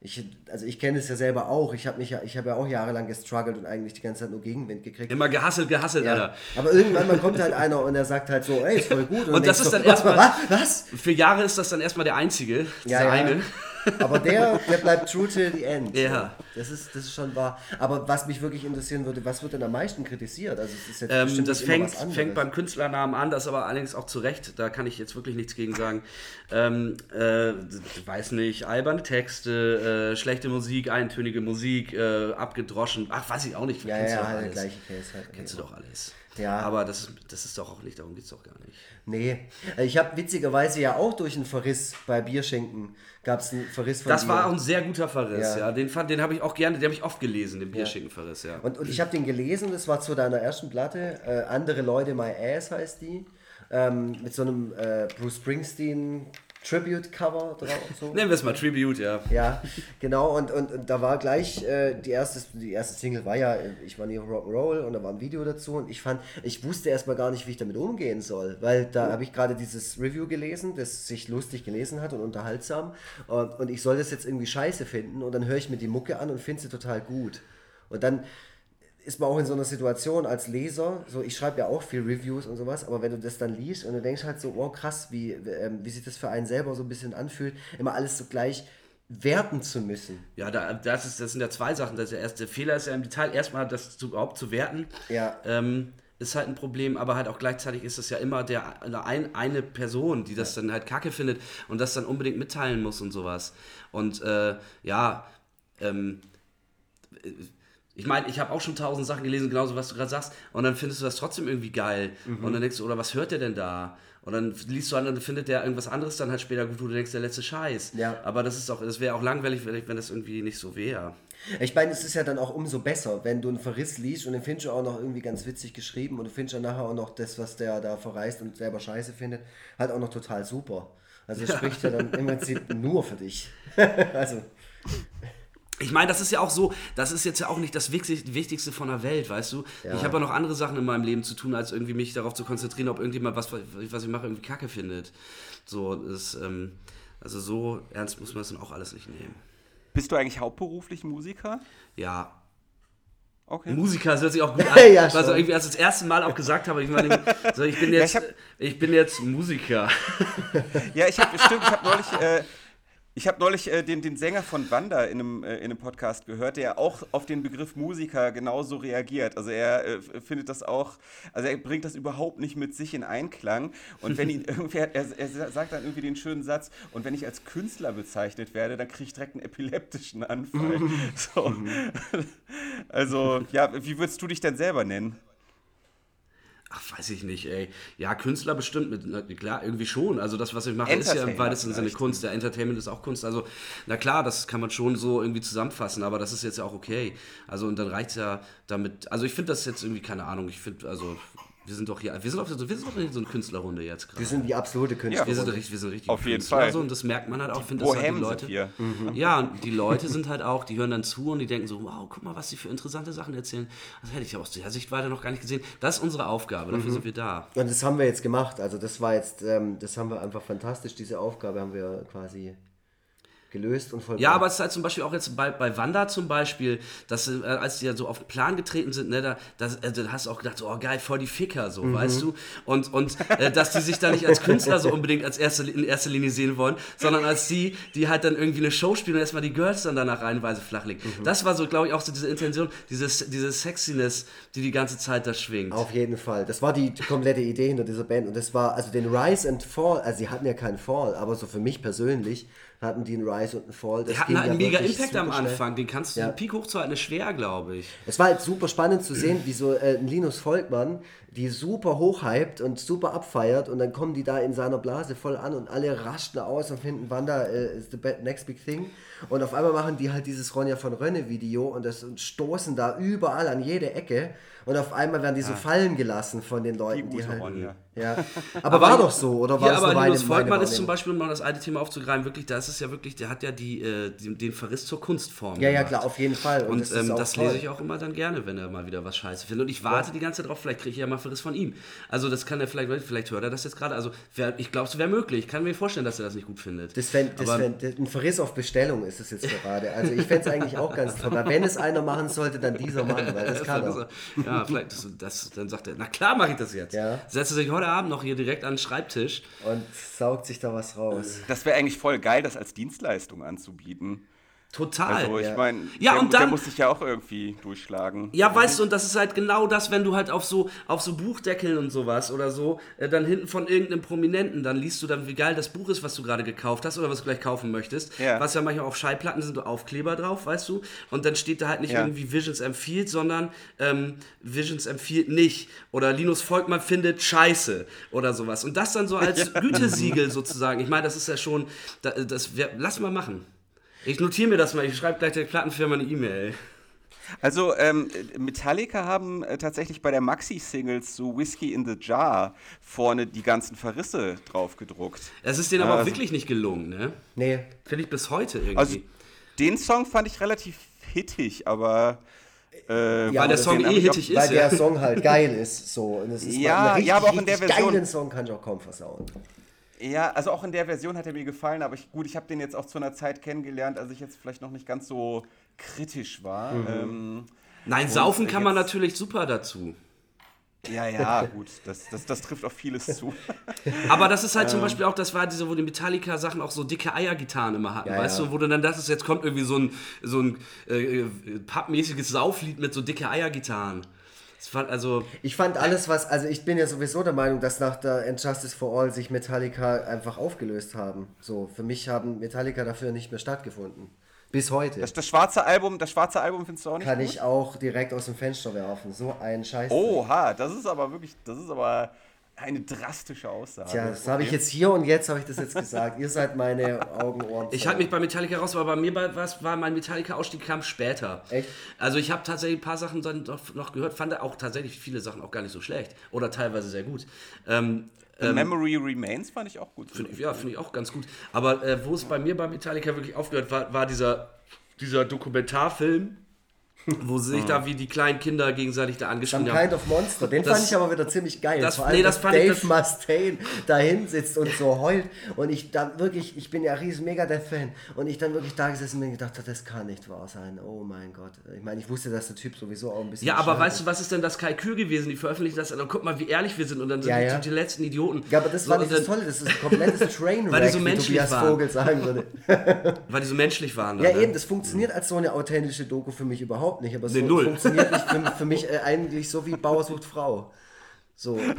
Speaker 2: ich, also ich kenne es ja selber auch. Ich habe mich ja, ich habe ja auch jahrelang gestruggelt und eigentlich die ganze Zeit nur Gegenwind gekriegt.
Speaker 3: Immer gehasselt, gehasselt,
Speaker 2: Ja.
Speaker 3: Alter.
Speaker 2: Aber irgendwann mal kommt halt einer und der sagt halt so, ey, ist voll gut.
Speaker 3: Und das
Speaker 2: denkst
Speaker 3: ist
Speaker 2: so,
Speaker 3: dann erstmal-
Speaker 2: Was?
Speaker 3: Für Jahre ist das dann erstmal der Einzige,
Speaker 2: Ja, ja.
Speaker 3: eine.
Speaker 2: Aber der, der bleibt true till the end.
Speaker 3: Ja.
Speaker 2: Das ist, das ist schon wahr. Aber was mich wirklich interessieren würde, was wird denn am meisten kritisiert? Also es ist jetzt
Speaker 3: Ähm,
Speaker 2: bestimmt
Speaker 3: das fängt, fängt beim Künstlernamen an, das aber allerdings auch zu Recht, da kann ich jetzt wirklich nichts gegen sagen. Ähm, äh, weiß nicht, alberne Texte, äh, schlechte Musik, eintönige Musik, äh, abgedroschen, ach, weiß ich auch nicht.
Speaker 2: Ja, ja, halt der gleiche Case halt.
Speaker 3: Kennst du doch alles.
Speaker 2: Ja.
Speaker 3: Aber das, ist- das ist doch auch nicht, darum geht es doch gar nicht.
Speaker 2: Nee. Äh, Ich habe witzigerweise ja auch durch einen Verriss bei Bierschenken gab es einen Verriss von
Speaker 3: Das
Speaker 2: dir.
Speaker 3: war auch ein sehr guter Verriss,
Speaker 2: Ja.
Speaker 3: ja. Den, fand- den habe ich auch gerne, den habe ich oft gelesen, den Bierschinkenverriss, ja.
Speaker 2: Und, und ich habe den gelesen, das war zu deiner ersten Platte. Äh, Andere Leute, My Ass heißt die. Ähm, mit so einem äh, Bruce Springsteen Tribute-Cover drauf. So.
Speaker 3: Nennen wir es mal Tribute, ja.
Speaker 2: Ja, genau, und, und, und da war gleich, äh, die, erste, die erste Single war ja, ich war nie Rock'n'Roll und da war ein Video dazu und ich fand, ich wusste erstmal gar nicht, wie ich damit umgehen soll, weil da habe ich gerade dieses Review gelesen, das sich lustig gelesen hat und unterhaltsam und, und ich soll das jetzt irgendwie scheiße finden und dann höre ich mir die Mucke an und finde sie total gut. Und dann ist man auch in so einer Situation als Leser, so ich schreibe ja auch viel Reviews und sowas, aber wenn du das dann liest und du denkst halt so, wow krass, wie, ähm, wie sich das für einen selber so ein bisschen anfühlt, immer alles so gleich werten zu müssen.
Speaker 3: Ja, da, das, ist, das sind ja zwei Sachen. Das der erste Fehler ist ja im Detail erstmal das zu, überhaupt zu werten.
Speaker 2: Ja.
Speaker 3: Ähm, ist halt ein Problem, aber halt auch gleichzeitig ist es ja immer der ein, eine Person, die das dann halt kacke findet und das dann unbedingt mitteilen muss und sowas. Und äh, ja, ähm, ich meine, ich habe auch schon tausend Sachen gelesen, genauso was du gerade sagst, und dann findest du das trotzdem irgendwie geil. Und dann denkst du, oder was hört der denn da? Und dann liest du an und dann findet der irgendwas anderes dann halt später gut, wo du denkst, der letzte Scheiß.
Speaker 2: Ja.
Speaker 3: Aber das ist auch, das wäre auch langweilig, wenn wenn das irgendwie nicht so wäre.
Speaker 2: Ich meine, es ist ja dann auch umso besser, wenn du einen Verriss liest und den findest du auch noch irgendwie ganz witzig geschrieben und du findest dann nachher auch noch das, was der da verreist und selber scheiße findet, halt auch noch total super. Also es spricht ja dann im Prinzip nur für dich. also,
Speaker 3: Ich meine, das ist ja auch so, das ist jetzt ja auch nicht das Wichtig- Wichtigste von der Welt, weißt du? Ich habe ja noch andere Sachen in meinem Leben zu tun, als irgendwie mich darauf zu konzentrieren, ob irgendjemand was, was ich mache, irgendwie Kacke findet. So, das, ähm, also so ernst muss man das dann auch alles nicht nehmen.
Speaker 1: Bist du eigentlich hauptberuflich Musiker?
Speaker 3: Ja.
Speaker 1: Okay.
Speaker 3: Musiker, das hört sich auch gut an.
Speaker 2: Ja,
Speaker 3: was ich irgendwie erst das erste Mal auch gesagt habe. Ich meine, so, ich bin jetzt,
Speaker 1: Ja, ich
Speaker 3: ich,
Speaker 1: hab-
Speaker 3: bin jetzt Musiker.
Speaker 1: Ja, ich habe stimmt, ich habe neulich, äh, ich habe neulich äh, den, den Sänger von Wanda in einem, äh, in einem Podcast gehört, der auch auf den Begriff Musiker genauso reagiert. Also er äh, findet das auch, also er bringt das überhaupt nicht mit sich in Einklang. Und wenn ihn irgendwer, er, er sagt dann irgendwie den schönen Satz, und wenn ich als Künstler bezeichnet werde, dann kriege ich direkt einen epileptischen Anfall. so. Also, ja, wie würdest du dich denn selber nennen?
Speaker 3: Ach, weiß ich nicht, ey. Ja, Künstler bestimmt, mit, klar, irgendwie schon. Also das, was ich mache, ist ja im weitesten Sinne. Kunst. Der Entertainment ist auch Kunst. Also, na klar, das kann man schon so irgendwie zusammenfassen, aber das ist jetzt ja auch okay. Also, und dann reicht es ja damit. Also, ich finde das jetzt irgendwie, keine Ahnung, ich finde, also, wir sind doch hier, wir sind, auf, wir sind doch in so einer Künstlerrunde jetzt gerade.
Speaker 2: wir sind die absolute Künstler.
Speaker 3: Wir sind, richtig, wir sind richtig
Speaker 1: Auf jeden
Speaker 3: Künstler,
Speaker 1: Fall.
Speaker 3: So, und das merkt man halt auch. finde, das halt
Speaker 1: Bohem sind wir.
Speaker 3: Ja, und die Leute sind halt auch, die hören dann zu und die denken so, wow, guck mal, was die für interessante Sachen erzählen. Das hätte ich aus der Sichtweite noch gar nicht gesehen. Das ist unsere Aufgabe,
Speaker 1: Mhm.
Speaker 3: dafür sind wir da.
Speaker 2: Und das haben wir jetzt gemacht. Also das war jetzt, ähm, das haben wir einfach fantastisch, diese Aufgabe haben wir quasi gelöst und vollbracht.
Speaker 3: Ja, aber es ist halt zum Beispiel auch jetzt bei, bei Wanda zum Beispiel, dass äh, als die ja so auf den Plan getreten sind, ne, da, das, äh, da hast du auch gedacht, oh geil, voll die Ficker, so,
Speaker 2: Mhm.
Speaker 3: weißt du? Und, und äh, dass die sich da nicht als Künstler so unbedingt als erste, in erster Linie sehen wollen, sondern als die, die halt dann irgendwie eine Show spielen und erstmal die Girls dann danach reihenweise flachlegen.
Speaker 2: Mhm.
Speaker 3: Das war so, glaube ich, auch so diese Intention, dieses, diese Sexiness, die die ganze Zeit da schwingt.
Speaker 2: Auf jeden Fall. Das war die komplette Idee hinter dieser Band. Und das war, also den Rise and Fall, also sie hatten ja keinen Fall, aber so für mich persönlich hatten die einen Rise und einen Fall. Das
Speaker 3: Die hatten halt einen mega Impact am
Speaker 2: schnell.
Speaker 3: Anfang, den kannst du,
Speaker 2: Ja.
Speaker 3: den Peak hochzuhalten, ist schwer, glaube ich.
Speaker 2: Es war halt super spannend zu sehen, wie so äh, ein Linus Volkmann die super hochhypt und super abfeiert und dann kommen die da in seiner Blase voll an und alle rasten aus und finden Wanda äh, is the next big thing und auf einmal machen die halt dieses Ronja von Rönne Video und das und stoßen da überall an jede Ecke und auf einmal werden die so fallen gelassen von den Leuten, die,
Speaker 1: gute
Speaker 2: halt,
Speaker 1: Ronja.
Speaker 2: ja. Aber, war doch so oder war
Speaker 3: ja,
Speaker 2: das
Speaker 3: aber Linus Volkmann ist zum? Beispiel, um mal das alte Thema aufzugreifen, wirklich, da ist es ja wirklich, der hat ja die, äh, den, Verriss zur Kunstform
Speaker 2: Ja, ja,
Speaker 3: gemacht.
Speaker 2: klar, auf jeden Fall.
Speaker 3: Und
Speaker 2: das,
Speaker 3: das, ähm, das lese ich auch immer dann gerne, wenn er mal wieder was scheiße findet. Und ich warte die ganze Zeit drauf, vielleicht kriege ich ja mal Verriss von ihm. Also das kann er vielleicht, vielleicht hört er das jetzt gerade. Also wär, ich glaube, es wäre möglich. Ich kann mir vorstellen, dass er das nicht gut findet.
Speaker 2: Das fänd, das
Speaker 3: Aber-
Speaker 2: fänd, ein Verriss auf Bestellung ist es jetzt gerade. Also ich fände es eigentlich auch ganz toll. Wenn es einer machen sollte, dann dieser Mann, weil das kann er.
Speaker 3: ist ja, vielleicht, das, das, dann sagt er, na klar mache ich das jetzt.
Speaker 2: Ja.
Speaker 3: Setzt er sich heute Abend noch hier direkt an den Schreibtisch.
Speaker 2: Und saugt sich da was raus.
Speaker 1: Das wäre eigentlich voll geil, das als Dienstleistung anzubieten.
Speaker 3: Total.
Speaker 1: Also ich
Speaker 2: ja.
Speaker 1: meine,
Speaker 3: Ja,
Speaker 1: der,
Speaker 3: und
Speaker 1: der
Speaker 3: dann-
Speaker 1: muss sich ja auch irgendwie durchschlagen.
Speaker 3: Ja, weißt du, und das ist halt genau das, wenn du halt auf so, auf so Buchdeckeln und sowas oder so, äh, dann hinten von irgendeinem Prominenten, dann liest du dann, wie geil das Buch ist, was du gerade gekauft hast oder was du gleich kaufen möchtest.
Speaker 1: Ja.
Speaker 3: Was ja manchmal auf Schallplatten sind, Aufkleber drauf, weißt du? Und dann steht da halt nicht
Speaker 1: Ja.
Speaker 3: irgendwie Visions empfiehlt, sondern ähm, Visions empfiehlt nicht. Oder Linus Volkmann findet Scheiße oder sowas. Und das dann so als Gütesiegel sozusagen. Ich meine, das ist ja schon, da- das, wär, lass mal machen. Ich notiere mir das mal, ich schreibe gleich der Plattenfirma eine E-Mail.
Speaker 1: Also ähm, Metallica haben äh, tatsächlich bei der Maxi-Singles so Whiskey in the Jar vorne die ganzen Verrisse drauf gedruckt.
Speaker 3: Es ist denen aber auch
Speaker 1: also-
Speaker 3: wirklich nicht gelungen, ne?
Speaker 2: Nee,
Speaker 3: Finde ich bis heute irgendwie.
Speaker 1: Also den Song fand ich relativ hittig, aber äh,
Speaker 2: Ja,
Speaker 3: Weil der Song eh hittig
Speaker 2: weil
Speaker 3: ist,
Speaker 2: der
Speaker 3: ja.
Speaker 2: Song halt geil ist. So. Und es ist
Speaker 1: Ja,
Speaker 2: richtig,
Speaker 1: ja, aber auch in der Version-
Speaker 2: geilen Song kann ich auch kaum versauen.
Speaker 1: Ja, also auch in der Version hat er mir gefallen, aber ich, gut, ich habe den jetzt auch zu einer Zeit kennengelernt, als ich jetzt vielleicht noch nicht ganz so kritisch war.
Speaker 2: Mhm.
Speaker 1: Ähm,
Speaker 3: Nein, saufen kann man natürlich super dazu.
Speaker 1: ja, ja, gut, das, das, das trifft auf vieles zu.
Speaker 3: Aber das ist halt
Speaker 1: Ähm.
Speaker 3: zum Beispiel auch, das war diese, wo die Metallica-Sachen auch so dicke Eiergitarren immer hatten,
Speaker 2: Ja,
Speaker 3: weißt
Speaker 2: ja.
Speaker 3: du, wo du dann dachtest, jetzt kommt irgendwie so ein, so ein äh, äh, pappmäßiges Sauflied mit so dicke Eiergitarren. War also,
Speaker 2: Ich fand alles, was, also ich bin ja sowieso der Meinung, dass nach der Injustice for All sich Metallica einfach aufgelöst haben. So, für mich haben Metallica dafür nicht mehr stattgefunden. Bis heute.
Speaker 1: Das, das schwarze Album, das schwarze Album findest du auch nicht
Speaker 2: Kann
Speaker 1: gut?
Speaker 2: ich auch direkt aus dem Fenster werfen. So ein Scheiß.
Speaker 1: Oha, das ist aber wirklich, das ist aber eine drastische Aussage.
Speaker 2: Tja, das habe ich jetzt hier und jetzt habe ich das jetzt gesagt. Ihr seid meine Augen, Ohren.
Speaker 3: ich halte mich bei Metallica raus, aber bei mir bei, was, war mein Metallica-Ausstieg kam später.
Speaker 2: Echt?
Speaker 3: Also ich habe tatsächlich ein paar Sachen dann noch, noch gehört, fand auch tatsächlich viele Sachen auch gar nicht so schlecht. Oder teilweise sehr gut. Ähm,
Speaker 1: The Memory Remains fand ich auch gut.
Speaker 3: Find, ja, finde ich auch ganz gut. Aber äh, wo es bei mir bei Metallica wirklich aufgehört war, war dieser, dieser Dokumentarfilm, wo sie sich da wie die kleinen Kinder gegenseitig da
Speaker 2: Some
Speaker 3: angeschrien
Speaker 2: Kind
Speaker 3: haben.
Speaker 2: of Monster. Den
Speaker 3: Das-
Speaker 2: fand ich aber wieder ziemlich geil.
Speaker 3: das-
Speaker 2: Vor allem,
Speaker 3: nee, das
Speaker 2: dass
Speaker 3: fand ich-
Speaker 2: Dave
Speaker 3: das-
Speaker 2: Mustaine da hinsitzt und so heult. Und ich dann wirklich, ich bin ja riesen Megadeth-Fan. Und ich dann wirklich da gesessen bin und gedacht, das kann nicht wahr sein. Oh mein Gott. Ich meine, ich wusste, dass der Typ sowieso auch ein bisschen.
Speaker 3: Ja, aber weißt du, was ist denn das Kalkül gewesen? Die veröffentlichen das, also guck mal, wie ehrlich wir sind und dann sind
Speaker 2: Ja,
Speaker 3: die,
Speaker 2: ja.
Speaker 3: die letzten Idioten.
Speaker 2: Ja, aber das
Speaker 3: So,
Speaker 2: war nicht das
Speaker 3: dann-
Speaker 2: Tolle, das ist ein komplettes Trainwreck,
Speaker 3: Weil die so
Speaker 2: wie
Speaker 3: menschlich
Speaker 2: Tobias
Speaker 3: waren.
Speaker 2: Vogel sagen würde.
Speaker 3: Weil die so menschlich waren.
Speaker 2: Ja,
Speaker 3: dann, ne?
Speaker 2: eben, das funktioniert als so eine authentische Doku für mich überhaupt nicht. Aber so
Speaker 3: Nee, null.
Speaker 2: funktioniert nicht für, für mich äh, eigentlich so wie Bauer sucht Frau. So.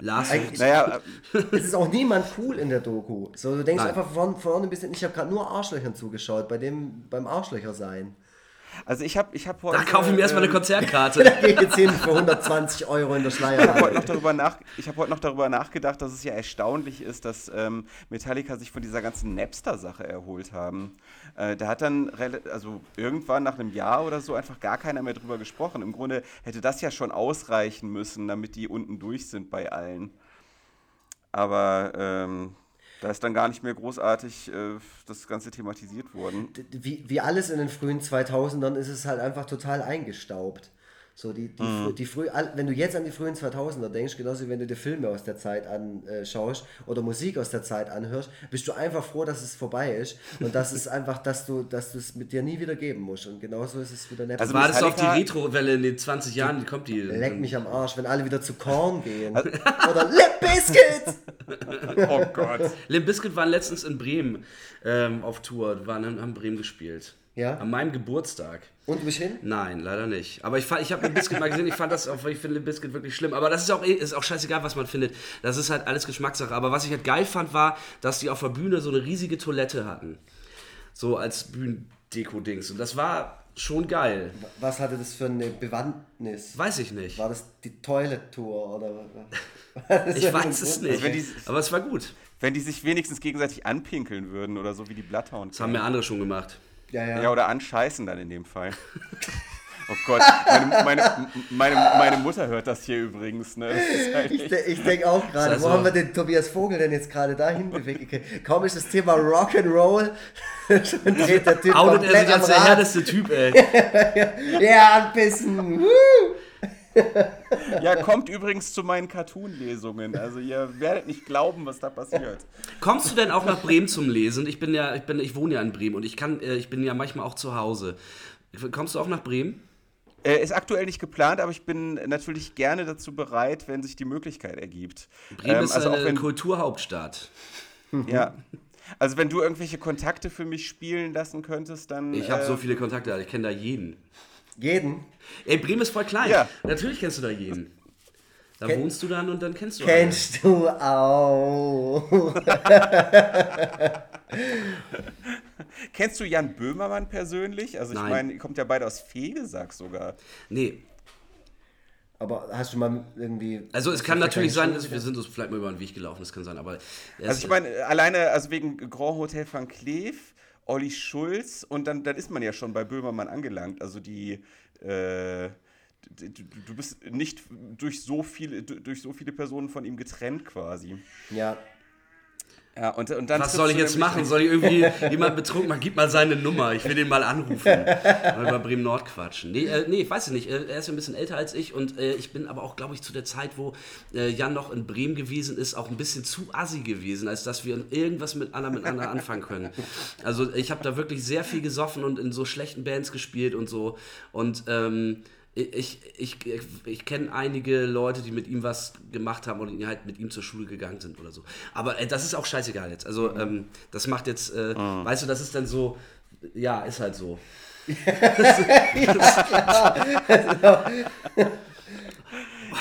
Speaker 3: Lars,
Speaker 2: Eigentlich-
Speaker 1: Naja,
Speaker 2: Es ist auch niemand cool in der Doku. So, du denkst
Speaker 3: Nein.
Speaker 2: einfach von vorne ein bisschen, ich habe gerade nur Arschlöchern zugeschaut, bei dem, beim Arschlöcher sein.
Speaker 1: Also ich habe ich hab heute.
Speaker 3: da kaufe ich mir erstmal eine
Speaker 1: ähm,
Speaker 3: Konzertkarte.
Speaker 2: Geh jetzt hin für 120 Euro in der
Speaker 1: Ich habe heute, noch darüber nach, ich hab heute noch darüber nachgedacht, dass es ja erstaunlich ist, dass ähm, Metallica sich von dieser ganzen Napster-Sache erholt haben. Äh, da hat dann also irgendwann nach einem Jahr oder so einfach gar keiner mehr drüber gesprochen. Im Grunde hätte das ja schon ausreichen müssen, damit die unten durch sind bei allen. Aber ähm, da ist dann gar nicht mehr großartig äh, das Ganze thematisiert worden.
Speaker 2: Wie, wie alles in den frühen 2000ern ist es halt einfach total eingestaubt. So die, die,
Speaker 1: Mhm.
Speaker 2: die früh, wenn du jetzt an die frühen 2000er denkst, genauso wie wenn du dir Filme aus der Zeit anschaust oder Musik aus der Zeit anhörst, bist du einfach froh, dass es vorbei ist und dass es einfach, dass du, dass du es mit dir nie wieder geben musst. Und genauso ist es wieder
Speaker 1: Also
Speaker 3: War das doch die Retro-Welle in den 20 Jahren? Die kommt die.
Speaker 2: Leck mich am Arsch, wenn alle wieder zu Korn gehen.
Speaker 1: Also
Speaker 2: Oder Lip Biscuit!
Speaker 1: Oh Gott.
Speaker 3: Limp Bizkit waren letztens in Bremen ähm, auf Tour, Die waren, haben Bremen gespielt.
Speaker 2: Ja.
Speaker 3: An meinem Geburtstag.
Speaker 2: Und du bist hin?
Speaker 3: Nein, leider nicht. Aber ich, fand- ich habe Limp Bizkit mal gesehen, ich fand das auch, ich finde Limp Bizkit wirklich schlimm. Aber das ist auch, eh- ist auch scheißegal, was man findet. Das ist halt alles Geschmackssache. Aber was ich halt geil fand, war, dass die auf der Bühne so eine riesige Toilette hatten. So als Bühnendeko-Dings. Und das war schon geil.
Speaker 2: Was hatte das für eine Bewandtnis?
Speaker 3: Weiß ich nicht.
Speaker 2: War das die Toilet Tour oder?
Speaker 3: Ich weiß es nicht.
Speaker 1: wenn die-
Speaker 3: Aber es war gut.
Speaker 1: Wenn die sich wenigstens gegenseitig anpinkeln würden oder so wie die Bloodhound.
Speaker 3: Das haben mir andere schon gemacht.
Speaker 2: Ja, ja.
Speaker 1: Ja, oder anscheißen dann in dem Fall. Oh Gott, meine, meine, meine, meine Mutter hört das hier übrigens. Ne? Halt
Speaker 2: Ich, ich denke auch gerade, wo
Speaker 3: so-
Speaker 2: haben wir den Tobias Vogel denn jetzt gerade dahin bewegt? Kaum ist das Thema Rock'n'Roll, schon dreht der Typ
Speaker 3: Outet er
Speaker 2: komplett
Speaker 3: sich
Speaker 2: am
Speaker 3: als der härteste Typ, ey.
Speaker 2: Ja, ein bisschen. Woo!
Speaker 1: Ja, kommt übrigens zu meinen Cartoon-Lesungen. Also ihr werdet nicht glauben, was da passiert.
Speaker 3: Kommst du denn auch nach Bremen zum Lesen? Ich bin ja, ich bin, ich wohne ja in Bremen und ich kann, äh, ich bin ja manchmal auch zu Hause. Kommst du auch nach Bremen?
Speaker 1: Äh, ist aktuell nicht geplant, aber ich bin natürlich gerne dazu bereit, wenn sich die Möglichkeit ergibt.
Speaker 3: Bremen
Speaker 1: Ähm,
Speaker 3: ist
Speaker 1: also auch
Speaker 3: eine
Speaker 1: wenn,
Speaker 3: Kulturhauptstadt.
Speaker 1: ja. Also wenn du irgendwelche Kontakte für mich spielen lassen könntest, dann.
Speaker 3: Ich habe
Speaker 1: äh,
Speaker 3: so viele Kontakte, ich kenne da jeden.
Speaker 2: Jeden
Speaker 3: Ey, Bremen ist voll klein.
Speaker 1: Ja.
Speaker 3: Natürlich kennst du da jeden. Da
Speaker 2: Ken-
Speaker 3: wohnst du dann und dann kennst du alle.
Speaker 2: kennst du auch.
Speaker 1: Kennst du Jan Böhmermann persönlich? Also ich
Speaker 3: Nein.
Speaker 1: meine, ihr kommt ja beide aus Fegesack sogar.
Speaker 3: Nee,
Speaker 2: Aber hast du mal irgendwie.
Speaker 3: also es kann natürlich sein, dass wir sind uns vielleicht mal über den Weg gelaufen, das kann sein, aber...
Speaker 1: Also ich meine, alleine, also wegen Grand Hotel Van Cleef, Olli Schulz und dann, dann ist man ja schon bei Böhmermann angelangt. Also die, äh, d- d- du bist nicht durch so viele, durch so viele Personen von ihm getrennt quasi.
Speaker 2: Ja.
Speaker 1: Ja, und, und dann
Speaker 3: Was soll ich jetzt machen? Soll ich irgendwie jemanden betrunken machen? Gib mal seine Nummer, ich will den mal anrufen. Mal über Bremen Nord quatschen. Nee, äh, nee, ich weiß es nicht. Äh, Er ist ja ein bisschen älter als ich und äh, ich bin aber auch, glaube ich, zu der Zeit, wo äh, Jan noch in Bremen gewesen ist, auch ein bisschen zu assi gewesen, als dass wir irgendwas miteinander miteinander anfangen können. Also ich habe da wirklich sehr viel gesoffen und in so schlechten Bands gespielt und so. Und ähm, ich, ich, ich, ich kenne einige Leute, die mit ihm was gemacht haben und die halt mit ihm zur Schule gegangen sind oder so. Aber äh, das ist auch scheißegal jetzt. Also ähm, das macht jetzt, äh, weißt du, das ist dann so, ja, ist halt so.
Speaker 1: Ja,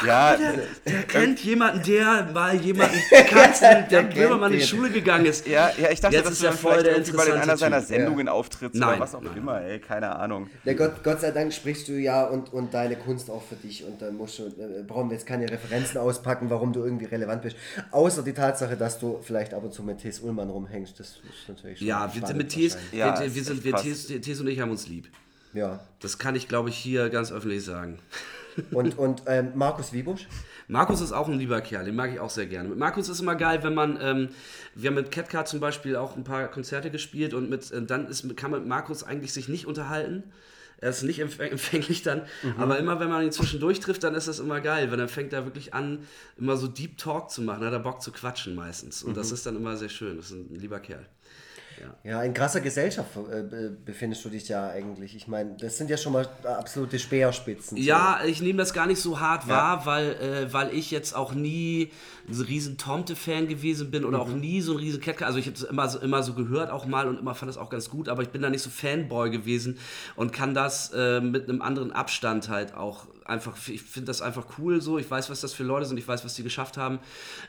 Speaker 3: Der kennt jemanden, der mal jemanden kannte, der
Speaker 2: kennt
Speaker 3: Böhmermann in die. Schule gegangen ist.
Speaker 1: ja, ja, ich dachte,
Speaker 3: Jetzt
Speaker 1: dass
Speaker 3: ist er
Speaker 1: dann
Speaker 3: voll
Speaker 1: vielleicht
Speaker 3: der
Speaker 1: irgendwie mal in einer
Speaker 3: interessante
Speaker 1: seiner
Speaker 3: Typ.
Speaker 1: Sendungen auftrittst
Speaker 3: Nein,
Speaker 1: oder was auch
Speaker 3: nein.
Speaker 1: immer, ey, keine Ahnung.
Speaker 2: Ja, Gott, Gott sei Dank sprichst du ja und, und deine Kunst auch für dich und dann musst du, äh, brauchen wir jetzt keine Referenzen auspacken, warum du irgendwie relevant bist. Außer die Tatsache, dass du vielleicht ab und zu mit Thes Ullmann rumhängst, das ist natürlich schon
Speaker 3: Ja, wir sind mit
Speaker 2: wahrscheinlich.
Speaker 1: Ja,
Speaker 3: wir, wir, sind, wir
Speaker 1: krass.
Speaker 3: Tees, Tees und ich haben uns lieb.
Speaker 2: Ja.
Speaker 3: Das kann ich, glaube ich, hier ganz öffentlich sagen.
Speaker 2: Und, und ähm, Markus Wiebusch?
Speaker 3: Markus ist auch ein lieber Kerl, den mag ich auch sehr gerne. Mit Markus ist immer geil, wenn man, ähm, wir haben mit Catcar zum Beispiel auch ein paar Konzerte gespielt und mit, äh, dann ist, kann man mit Markus eigentlich sich nicht unterhalten. Er ist nicht empfäng- empfänglich dann, aber immer wenn man ihn zwischendurch trifft, dann ist das immer geil, weil dann fängt er wirklich an, immer so Deep Talk zu machen, hat er Bock zu quatschen meistens. Und das ist dann immer sehr schön, das ist ein lieber Kerl.
Speaker 2: Ja, in krasser Gesellschaft äh, be- befindest du dich ja eigentlich. Ich meine, das sind ja schon mal absolute Speerspitzen. so.
Speaker 3: Ja, ich nehme das gar nicht so hart wahr, weil, äh, weil ich jetzt auch nie so ein riesen Tomte-Fan gewesen bin oder auch nie so ein riesen Catcar. Also ich habe es immer so, immer so gehört auch mal und immer fand das auch ganz gut, aber ich bin da nicht so Fanboy gewesen und kann das äh, mit einem anderen Abstand halt auch einfach, ich finde das einfach cool so. Ich weiß, was das für Leute sind, ich weiß, was die geschafft haben.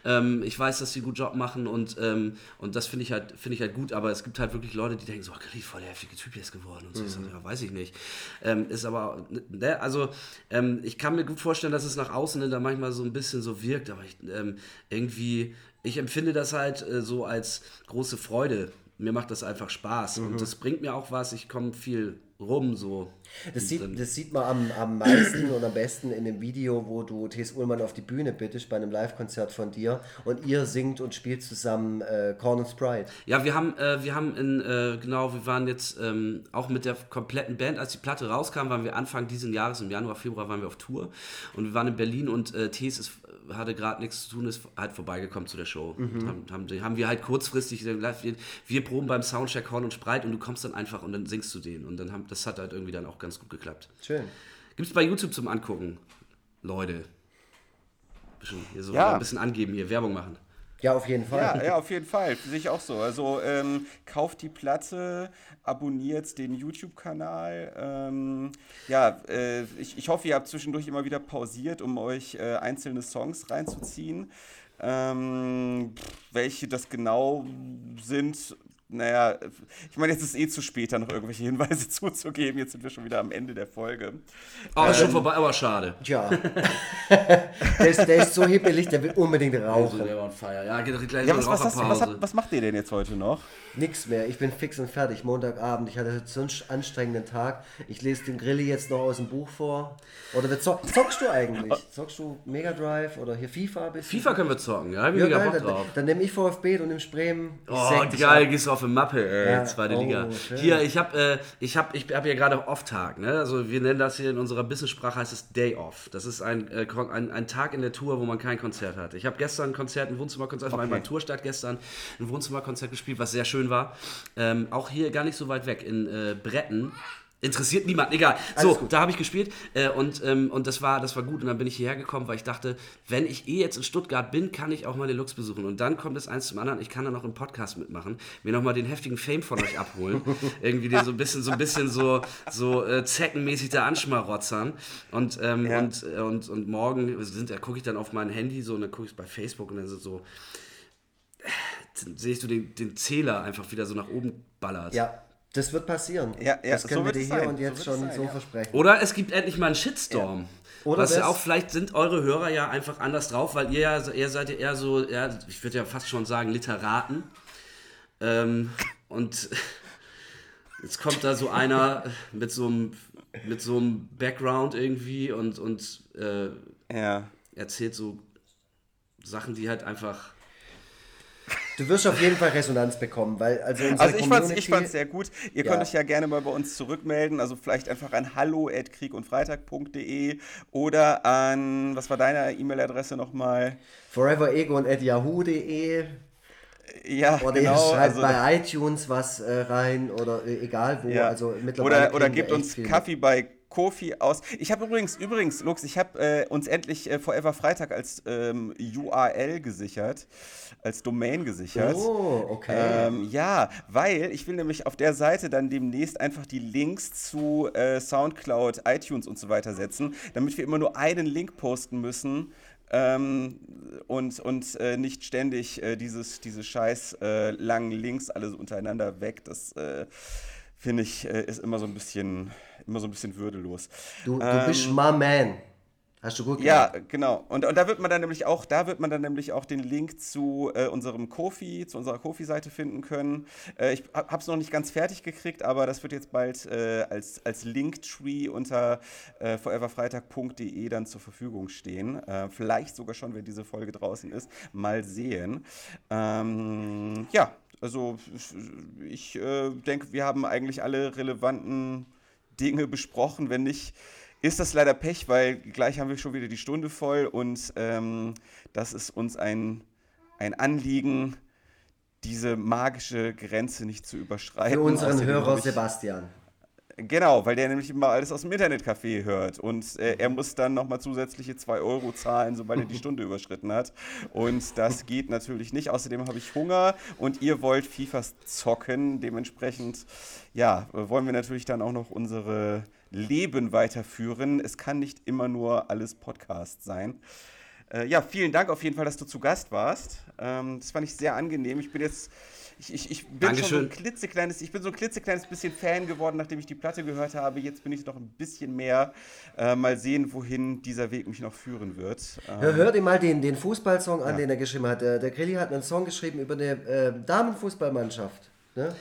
Speaker 3: Ähm, ich weiß, dass sie einen guten Job machen und, ähm, und das finde ich, halt, finde ich halt gut, aber es gibt halt wirklich Leute, die denken so, oh, voll der heftige Typ jetzt geworden und so. Ich sag, ja, weiß ich nicht. Ähm, ist aber, ne, also ähm, ich kann mir gut vorstellen, dass es nach außen hin da manchmal so ein bisschen so wirkt, aber ich, ähm, irgendwie, ich empfinde das halt äh, so als große Freude. Mir macht das einfach Spaß und das bringt mir auch was. Ich komme viel rum so.
Speaker 2: Das sieht, das sieht man am, am meisten und am besten in dem Video, wo du Thes Ullmann auf die Bühne bittest bei einem Live-Konzert von dir und ihr singt und spielt zusammen äh, Corn and Sprite.
Speaker 3: Ja, wir haben, äh, wir haben in, äh, genau, wir waren jetzt ähm, auch mit der kompletten Band, als die Platte rauskam, waren wir Anfang diesen Jahres, im Januar, Februar waren wir auf Tour und wir waren in Berlin und äh, Tees ist, hatte gerade nichts zu tun, ist halt vorbeigekommen zu der Show. Haben, haben, haben wir halt kurzfristig, gesagt, wir, wir proben beim Soundcheck Horn und Spreit und du kommst dann einfach und dann singst du den und dann haben, das hat halt irgendwie dann auch ganz gut geklappt.
Speaker 2: Schön.
Speaker 3: Gibt's bei YouTube zum Angucken, Leute. Bisschen, hier so
Speaker 1: Ja.
Speaker 3: ein bisschen angeben hier, Werbung machen.
Speaker 2: Ja, auf jeden Fall.
Speaker 1: Ja, ja, auf jeden Fall. Sehe ich auch so. Also ähm, kauft die Platte, abonniert den YouTube-Kanal. Ähm, ja, äh, ich, ich hoffe, ihr habt zwischendurch immer wieder pausiert, um euch äh, einzelne Songs reinzuziehen. Ähm, welche das genau sind, naja, ich meine, jetzt ist eh zu spät, da noch irgendwelche Hinweise zuzugeben. Jetzt sind wir schon wieder am Ende der Folge.
Speaker 3: Oh, ist schon vorbei, aber schade.
Speaker 2: Tja. der, ist, der ist so hippelig, der will unbedingt
Speaker 3: Also,
Speaker 2: rauchen.
Speaker 3: der war on fire. Ja, geht gleich
Speaker 1: Ja, was, was, was, was macht ihr denn jetzt heute noch?
Speaker 2: Nix mehr. Ich bin fix und fertig. Montagabend. Ich hatte so einen anstrengenden Tag. Ich lese den Grilli jetzt noch aus dem Buch vor. Oder wir zock, zockst du eigentlich? Zockst du Mega Drive oder hier FIFA? Bisschen?
Speaker 3: FIFA können wir zocken, ja? Ich
Speaker 2: Ja,
Speaker 3: mega
Speaker 2: geil.
Speaker 3: Bock
Speaker 2: Dann,
Speaker 3: drauf.
Speaker 2: dann nehme ich VfB und nimmst Bremen.
Speaker 3: Oh,
Speaker 2: dich
Speaker 3: geil, gehst auf eine Mappe, ey,
Speaker 2: Ja,
Speaker 3: zweite
Speaker 2: oh,
Speaker 3: Liga.
Speaker 2: schön.
Speaker 3: Hier, ich hab, äh, ich hab, ich hab hier gerade Off-Tag, ne? Also wir nennen das hier in unserer Business-Sprache heißt es Day Off. Das ist ein, äh, ein, ein Tag in der Tour, wo man kein Konzert hat. Ich habe gestern ein Konzert, ein Wohnzimmerkonzert, okay. war in meiner Tourstadt gestern, ein Wohnzimmerkonzert gespielt, was sehr schön war. Ähm, auch hier gar nicht so weit weg, in äh, Bretten. Interessiert niemand, egal. So, da habe ich gespielt äh, und, ähm, und das, war, das war gut. Und dann bin ich hierher gekommen, weil ich dachte, wenn ich eh jetzt in Stuttgart bin, kann ich auch mal den Lux besuchen. Und dann kommt es eins zum anderen, ich kann dann noch im Podcast mitmachen, mir nochmal den heftigen Fame von euch abholen. Irgendwie den so ein bisschen, so ein bisschen so, so äh, zeckenmäßig da anschmarotzern. Und, ähm,
Speaker 1: Ja.
Speaker 3: und, äh, und, und morgen sind, da gucke ich dann auf mein Handy so und dann gucke ich bei Facebook und dann sind so, sehe ich so den, den Zähler einfach wieder so nach oben ballert.
Speaker 2: Ja, das wird passieren.
Speaker 1: Ja, ja,
Speaker 2: das
Speaker 1: so
Speaker 2: können wir
Speaker 1: wird
Speaker 2: dir hier
Speaker 1: sein.
Speaker 2: und
Speaker 1: So
Speaker 2: jetzt
Speaker 1: es
Speaker 2: schon
Speaker 1: sein,
Speaker 2: so
Speaker 1: ja.
Speaker 2: versprechen.
Speaker 3: Oder es gibt endlich mal einen Shitstorm.
Speaker 2: Oder
Speaker 3: Was ja auch, vielleicht sind eure Hörer ja einfach anders drauf, weil ihr ja, ihr seid ja eher so, ja, ich würde ja fast schon sagen, Literaten. Ähm, und jetzt kommt da so einer mit so einem, mit so einem Background irgendwie und, und äh,
Speaker 1: Ja.
Speaker 3: erzählt so Sachen, die halt einfach.
Speaker 2: Du wirst auf jeden Fall Resonanz bekommen, weil also
Speaker 1: Also ich fand's,
Speaker 2: Community,
Speaker 1: ich fand's sehr gut. Ihr
Speaker 2: Ja.
Speaker 1: könnt euch ja gerne mal bei uns zurückmelden. Also vielleicht einfach an hallo.kriegundfreitag.de oder an, was war deine E-Mail-Adresse nochmal?
Speaker 2: foreveregon at yahoo.de
Speaker 1: Ja,
Speaker 2: oder ihr
Speaker 1: genau.
Speaker 2: schreibt
Speaker 1: Also,
Speaker 2: bei iTunes was äh, rein oder äh, egal wo.
Speaker 1: ja.
Speaker 2: Also mittlerweile
Speaker 1: oder oder gebt uns Kaffee bei Kofi aus. Ich habe übrigens, übrigens, Lux, ich habe äh, uns endlich äh, Forever Freitag als ähm, URL gesichert, als Domain gesichert.
Speaker 2: Oh, okay.
Speaker 1: Ähm, ja, weil ich will nämlich auf der Seite dann demnächst einfach die Links zu äh, Soundcloud, iTunes und so weiter setzen, damit wir immer nur einen Link posten müssen ähm, und, und äh, nicht ständig äh, dieses, diese scheiß äh, langen Links alles untereinander weg. Das äh, finde ich ist immer so ein bisschen immer so ein bisschen würdelos.
Speaker 2: du du bist my man. Hast du gut
Speaker 1: ähm, Ja,
Speaker 2: gemacht.
Speaker 1: genau. Und, und da wird man dann nämlich auch, da wird man dann nämlich auch den Link zu äh, unserem Kofi, zu unserer Kofi-Seite finden können. Äh, ich habe es noch nicht ganz fertig gekriegt, aber das wird jetzt bald äh, als, als Linktree unter äh, foreverfreitag.de dann zur Verfügung stehen. Äh, vielleicht sogar schon, wenn diese Folge draußen ist. Mal sehen. Ähm, ja, also ich äh, denke, wir haben eigentlich alle relevanten Dinge besprochen. Wenn nicht, ist das leider Pech, weil gleich haben wir schon wieder die Stunde voll und ähm, das ist uns ein, ein Anliegen, diese magische Grenze nicht zu überschreiten.
Speaker 2: Für unseren
Speaker 1: Außerdem
Speaker 2: Hörer
Speaker 1: ich-
Speaker 2: Sebastian.
Speaker 1: Genau, weil der nämlich immer alles aus dem Internetcafé hört und äh, er muss dann nochmal zusätzliche 2 Euro zahlen, sobald er die Stunde überschritten hat. Und das geht natürlich nicht. Außerdem habe ich Hunger und ihr wollt FIFAs zocken. Dementsprechend, ja, wollen wir natürlich dann auch noch unsere Leben weiterführen. Es kann nicht immer nur alles Podcast sein. Äh, ja, vielen Dank auf jeden Fall, dass du zu Gast warst. Ähm, das fand ich sehr angenehm. Ich bin jetzt, ich, ich, ich bin schon so
Speaker 3: Dankeschön.
Speaker 1: ein klitzekleines, ich bin so ein klitzekleines bisschen Fan geworden, nachdem ich die Platte gehört habe. Jetzt bin ich noch ein bisschen mehr. Äh, mal sehen, wohin dieser Weg mich noch führen wird. Ähm,
Speaker 2: Hör, hör dir mal den, den Fußballsong an,
Speaker 1: Ja.
Speaker 2: den er geschrieben hat. Der, der Grilli hat einen Song geschrieben über eine äh, Damenfußballmannschaft. Ne?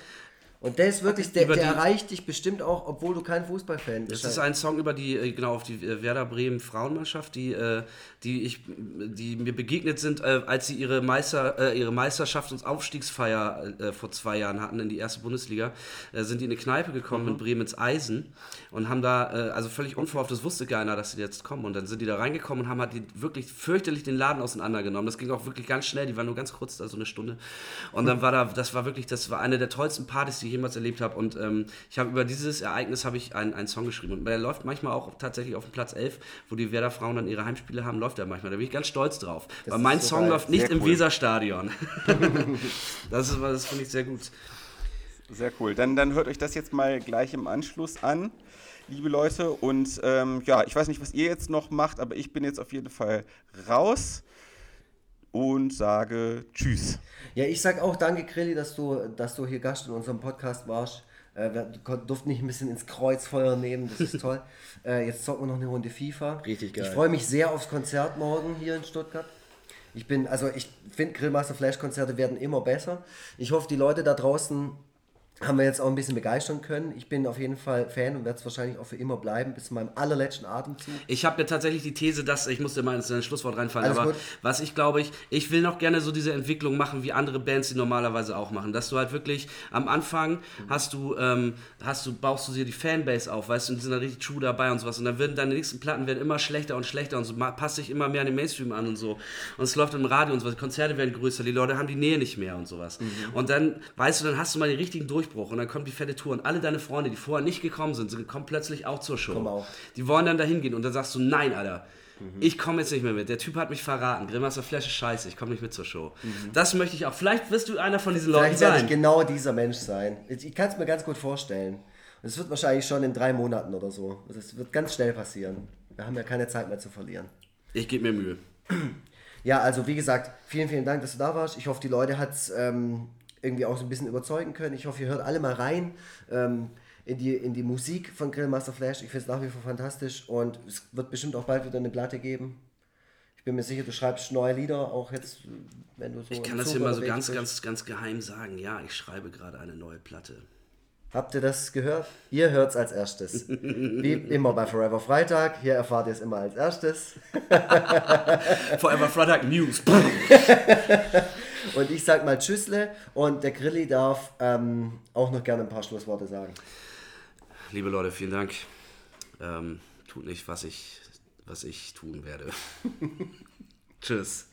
Speaker 2: Und der ist wirklich, der, der
Speaker 3: die-
Speaker 2: erreicht dich bestimmt auch, obwohl du kein Fußballfan bist.
Speaker 3: Das ist ein Song über die, äh, genau, auf die äh, Werder Bremen Frauenmannschaft, die, äh, die, ich, die mir begegnet sind, als sie ihre, Meister, ihre Meisterschaft und Aufstiegsfeier vor zwei Jahren hatten in die erste Bundesliga. Sind die in eine Kneipe gekommen in Bremens Eisen und haben da, also völlig unverhofft, das wusste keiner, dass sie jetzt kommen. Und dann sind die da reingekommen und haben halt die, wirklich fürchterlich den Laden auseinandergenommen. Das ging auch wirklich ganz schnell, die waren nur ganz kurz da, so eine Stunde. Und dann war da, das war wirklich, das war eine der tollsten Partys, die ich jemals erlebt habe. Und ähm, ich habe über dieses Ereignis habe ich einen, einen Song geschrieben. Und der läuft manchmal auch tatsächlich auf dem Platz 11, wo die Werder Frauen dann ihre Heimspiele haben, läuft er manchmal. Da bin ich ganz stolz drauf. Weil mein
Speaker 2: so
Speaker 3: Song läuft nicht
Speaker 1: Sehr
Speaker 3: im
Speaker 1: cool.
Speaker 3: Weserstadion. das ist, das finde ich sehr gut.
Speaker 1: Sehr cool. Dann, dann hört euch das jetzt mal gleich im Anschluss an, liebe Leute. Und ähm, ja, ich weiß nicht, was ihr jetzt noch macht, aber ich bin jetzt auf jeden Fall raus und sage Tschüss.
Speaker 2: Ja, ich sag auch danke, Grilli, dass du, dass du hier Gast in unserem Podcast warst. Äh, wir durften dich ein bisschen ins Kreuzfeuer nehmen, das ist toll. äh, jetzt zocken wir noch eine Runde FIFA.
Speaker 3: Richtig geil.
Speaker 2: Ich freue mich sehr aufs Konzert morgen hier in Stuttgart. Ich bin, also ich finde Grillmaster Flash Konzerte werden immer besser. Ich hoffe, die Leute da draußen haben wir jetzt auch ein bisschen begeistern können. Ich bin auf jeden Fall Fan und werde es wahrscheinlich auch für immer bleiben, bis zu meinem allerletzten Atemzug.
Speaker 3: Ich habe ja tatsächlich die These, dass, ich musste mal ins Schlusswort reinfallen,
Speaker 2: Alles
Speaker 3: aber
Speaker 2: gut.
Speaker 3: was ich glaube, ich, ich will noch gerne so diese Entwicklung machen, wie andere Bands die normalerweise auch machen. Dass du halt wirklich am Anfang hast du, ähm, hast du, baust du dir die Fanbase auf, weißt du, und die sind da richtig true dabei und sowas. Und dann werden deine nächsten Platten werden immer schlechter und schlechter und so passt sich immer mehr an den Mainstream an und so. Und es läuft im Radio und sowas, die Konzerte werden größer, die Leute haben die Nähe nicht mehr und sowas.
Speaker 2: Mhm.
Speaker 3: Und dann, weißt du, dann hast du mal den richtigen Durchbruch Durchbruch und dann kommt die fette Tour und alle deine Freunde, die vorher nicht gekommen sind, sind kommen plötzlich auch zur Show.
Speaker 2: Auch.
Speaker 3: Die wollen dann dahin gehen und dann sagst du, nein, Alter. Ich komme jetzt nicht mehr mit. Der Typ hat mich verraten. Grillmaster Flash ist scheiße. Ich komme nicht mit zur Show. Das möchte ich auch. Vielleicht wirst du einer von diesen Leuten
Speaker 2: Vielleicht werde ich
Speaker 3: sein.
Speaker 2: genau dieser Mensch sein. Ich, kann es mir ganz gut vorstellen. Und es wird wahrscheinlich schon in drei Monaten oder so. Es wird ganz schnell passieren. Wir haben ja keine Zeit mehr zu verlieren.
Speaker 3: Ich gebe mir Mühe.
Speaker 2: Ja, also wie gesagt, vielen, vielen Dank, dass du da warst. Ich hoffe, die Leute hat es ähm, irgendwie auch so ein bisschen überzeugen können. Ich hoffe, ihr hört alle mal rein ähm, in, die, in die Musik von Grillmaster Flash. Ich finde es nach wie vor fantastisch und es wird bestimmt auch bald wieder eine Platte geben. Ich bin mir sicher, du schreibst neue Lieder, auch jetzt, wenn du so.
Speaker 3: Ich kann das hier mal so ganz, ganz, ganz geheim sagen. Ja, ich schreibe gerade eine neue Platte.
Speaker 2: Habt ihr das gehört? Ihr hört es als erstes. Wie immer bei Forever Freitag. Hier erfahrt ihr es immer als erstes.
Speaker 3: Forever Freitag News.
Speaker 2: Und ich sag mal Tschüssle und der Grilli darf ähm, auch noch gerne ein paar Schlussworte sagen.
Speaker 3: Liebe Leute, vielen Dank. Ähm, tut nicht, was ich, was ich tun werde. Tschüss.